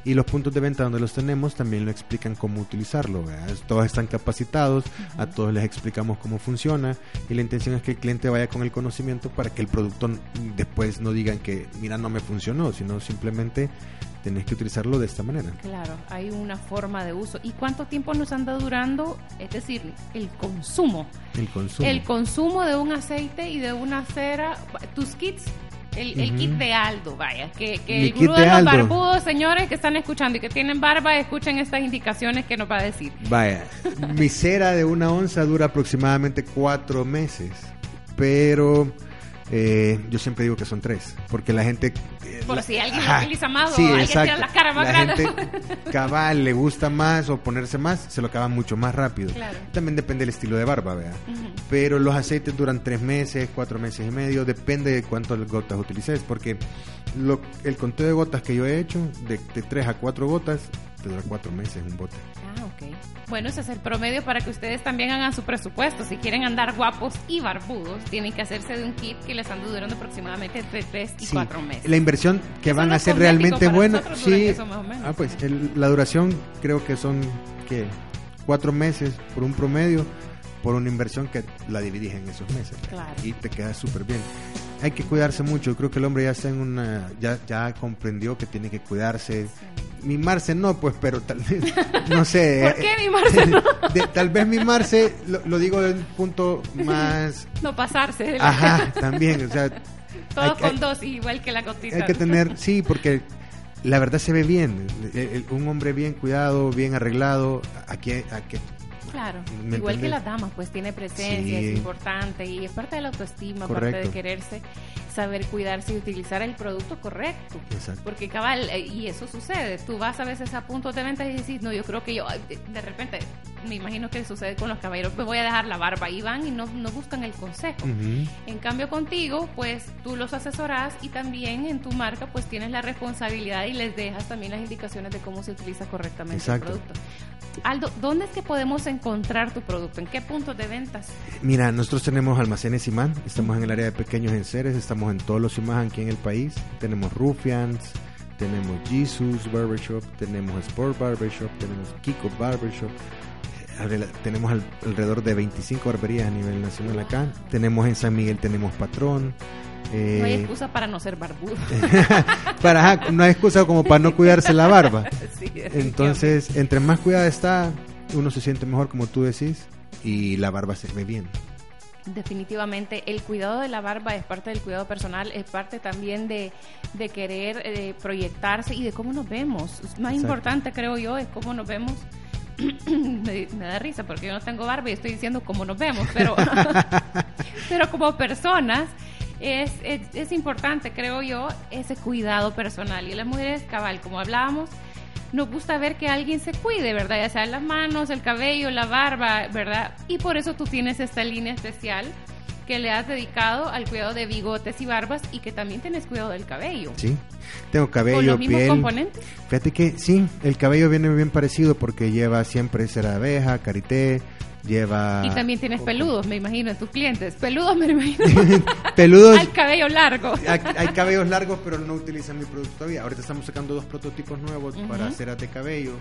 [SPEAKER 3] Y los puntos de venta donde los tenemos también lo explican cómo utilizarlo. Todos están capacitados, a todos les explicamos cómo funciona y la intención es que el cliente vaya con el conocimiento para que el producto después no digan que, mira, no me funcionó, sino simplemente tenés que utilizarlo de esta manera.
[SPEAKER 2] Claro, hay una forma de uso. ¿Y cuánto tiempo nos anda durando? Es decir, el consumo.
[SPEAKER 3] El consumo.
[SPEAKER 2] El consumo de un aceite y de una cera. Tus kits el, kit de Aldo, vaya. Que, que el grupo de, los barbudos, señores que están escuchando y que tienen barba, escuchen estas indicaciones que nos va a decir.
[SPEAKER 3] Vaya, mi cera de una onza dura aproximadamente cuatro meses, pero eh, yo siempre digo que son tres, porque la gente...
[SPEAKER 2] Eh, Por si alguien utiliza más o alguien tiene la cara más grande.
[SPEAKER 3] cabal le gusta más o ponerse más, se lo acaba mucho más rápido. También depende del estilo de barba, vea. Pero los aceites duran tres meses, cuatro meses y medio, depende de cuántas gotas utilices, porque lo, el conteo de gotas que yo he hecho, de, de tres a cuatro gotas, te dura cuatro meses un bote.
[SPEAKER 2] Bueno, ese es el promedio para que ustedes también hagan su presupuesto. Si quieren andar guapos y barbudos, tienen que hacerse de un kit que les anda durando aproximadamente entre 3 y 4 meses.
[SPEAKER 3] La inversión que van a hacer realmente buena. Sí. Ah, pues la duración creo que son que 4 meses por un promedio por una inversión que la dividís en esos meses. Y te queda súper bien hay que cuidarse mucho. Creo que el hombre ya está en una, ya, ya comprendió que tiene que cuidarse. Mimarse no, pues, pero tal vez, no sé.
[SPEAKER 2] ¿Por qué mimarse no?
[SPEAKER 3] tal vez mimarse, lo, lo digo de un punto más.
[SPEAKER 2] No pasarse.
[SPEAKER 3] Ajá, también, o sea.
[SPEAKER 2] Todo con dos, igual que la cotita.
[SPEAKER 3] Hay que tener, sí, porque la verdad se ve bien. un hombre bien cuidado, bien arreglado, aquí, aquí
[SPEAKER 2] Claro, igual que las damas, pues tiene presencia, es importante y es parte de la autoestima, parte de quererse, saber cuidarse y utilizar el producto correcto. Exacto. Porque cabal, eh, y eso sucede, tú vas a veces a puntos de venta y dices, no, yo creo que yo, de repente, me imagino que sucede con los caballeros, me voy a dejar la barba y van y no, no buscan el consejo. En cambio contigo, pues tú los asesoras y también en tu marca, pues tienes la responsabilidad y les dejas también las indicaciones de cómo se utiliza correctamente el producto. Aldo, ¿dónde es que podemos encontrar tu producto? ¿En qué puntos de ventas?
[SPEAKER 3] Mira, nosotros tenemos almacenes Imán, estamos en el área de pequeños enseres, estamos en todos los Imán aquí en el país. Tenemos Rufians, tenemos Jesus Barbershop, tenemos Sport Barbershop, tenemos Kiko Barbershop. tenemos alrededor de 25 barberías a nivel nacional acá. Tenemos en San Miguel, tenemos patrón.
[SPEAKER 2] no hay excusa para no ser barbudo.
[SPEAKER 3] para, no hay excusa como para no cuidarse la barba. Entonces, entre más cuidada está, uno se siente mejor, como tú decís, y la barba se ve bien.
[SPEAKER 2] Definitivamente, el cuidado de la barba es parte del cuidado personal, es parte también de, querer eh, proyectarse y de cómo nos vemos. Más importante, creo yo, es cómo nos vemos. me, da risa porque yo no tengo barba y estoy diciendo cómo nos vemos, pero, pero como personas es, es, es importante, creo yo, ese cuidado personal. Y las mujeres, cabal, como hablábamos, nos gusta ver que alguien se cuide, ¿verdad? Ya sea las manos, el cabello, la barba, ¿verdad? Y por eso tú tienes esta línea especial que le has dedicado al cuidado de bigotes y barbas y que también tienes cuidado del cabello.
[SPEAKER 3] Sí, tengo cabello, ¿Con
[SPEAKER 2] los mismos componentes?
[SPEAKER 3] Fíjate que sí, el cabello viene bien parecido porque lleva siempre cera de abeja, karité, lleva...
[SPEAKER 2] Y también tienes peludos, me imagino, en tus clientes. Peludos, me imagino.
[SPEAKER 3] peludos.
[SPEAKER 2] Al cabello largo.
[SPEAKER 3] hay, cabellos largos, pero no utilizan mi producto todavía. Ahorita estamos sacando dos prototipos nuevos para ceras de cabello.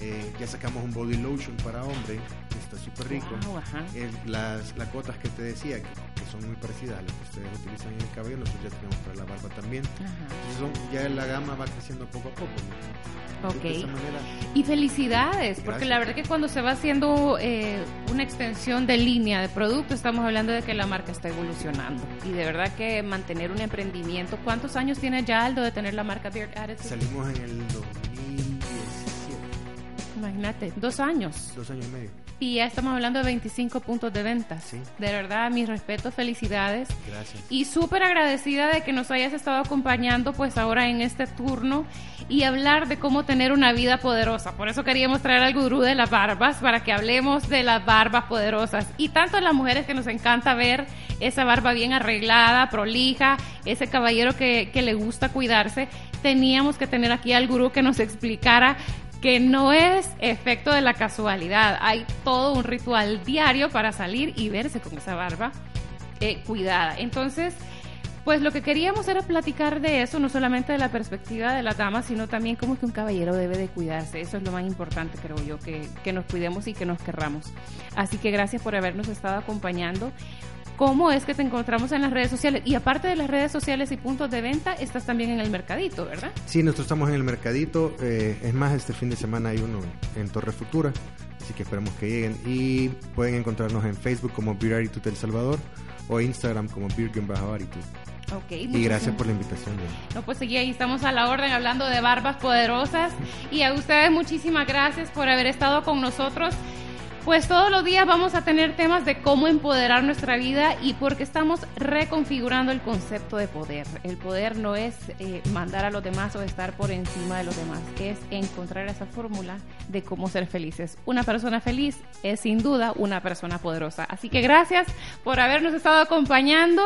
[SPEAKER 3] Eh, ya sacamos un body lotion para hombre, que está súper rico. Eh, las, las gotas que te decía, que, son muy parecidas a las que ustedes utilizan en el cabello, nosotros ya tenemos para la barba también. Entonces ya la gama va creciendo poco a poco.
[SPEAKER 2] Ok. Y felicidades, porque la verdad que cuando se va haciendo eh, una extensión de línea de producto, estamos hablando de que la marca está evolucionando. Y de verdad que mantener un emprendimiento. ¿Cuántos años tiene ya Aldo de tener la marca Beard Attitude?
[SPEAKER 3] Salimos en el 2017.
[SPEAKER 2] Imagínate, dos años.
[SPEAKER 3] Dos años y medio
[SPEAKER 2] y ya estamos hablando de 25 puntos de venta. De verdad, mis respetos, felicidades.
[SPEAKER 3] Gracias.
[SPEAKER 2] Y súper agradecida de que nos hayas estado acompañando pues ahora en este turno y hablar de cómo tener una vida poderosa. Por eso queríamos traer al gurú de las barbas para que hablemos de las barbas poderosas. Y tanto a las mujeres que nos encanta ver esa barba bien arreglada, prolija, ese caballero que, que le gusta cuidarse, teníamos que tener aquí al gurú que nos explicara que no es efecto de la casualidad. Hay todo un ritual diario para salir y verse con esa barba eh, cuidada. Entonces, pues lo que queríamos era platicar de eso, no solamente de la perspectiva de la dama, sino también como que un caballero debe de cuidarse. Eso es lo más importante, creo yo, que, que nos cuidemos y que nos querramos. Así que gracias por habernos estado acompañando cómo es que te encontramos en las redes sociales. Y aparte de las redes sociales y puntos de venta, estás también en el mercadito, ¿verdad?
[SPEAKER 3] Sí, nosotros estamos en el mercadito. Eh, es más, este fin de semana hay uno en Torre Futura, así que esperamos que lleguen. Y pueden encontrarnos en Facebook como Beer Attitude El Salvador o Instagram como Beer Attitude.
[SPEAKER 2] Okay,
[SPEAKER 3] y gracias por la invitación.
[SPEAKER 2] No, pues seguí ahí estamos a la orden hablando de barbas poderosas. Y a ustedes muchísimas gracias por haber estado con nosotros. Pues todos los días vamos a tener temas de cómo empoderar nuestra vida y porque estamos reconfigurando el concepto de poder. El poder no es eh, mandar a los demás o estar por encima de los demás, es encontrar esa fórmula de cómo ser felices. Una persona feliz es sin duda una persona poderosa. Así que gracias por habernos estado acompañando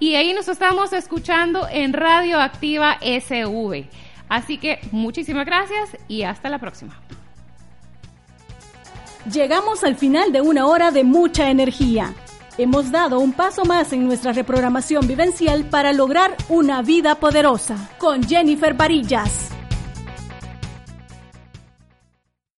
[SPEAKER 2] y ahí nos estamos escuchando en Radio Activa SV. Así que muchísimas gracias y hasta la próxima.
[SPEAKER 1] Llegamos al final de una hora de mucha energía. Hemos dado un paso más en nuestra reprogramación vivencial para lograr una vida poderosa. Con Jennifer Varillas.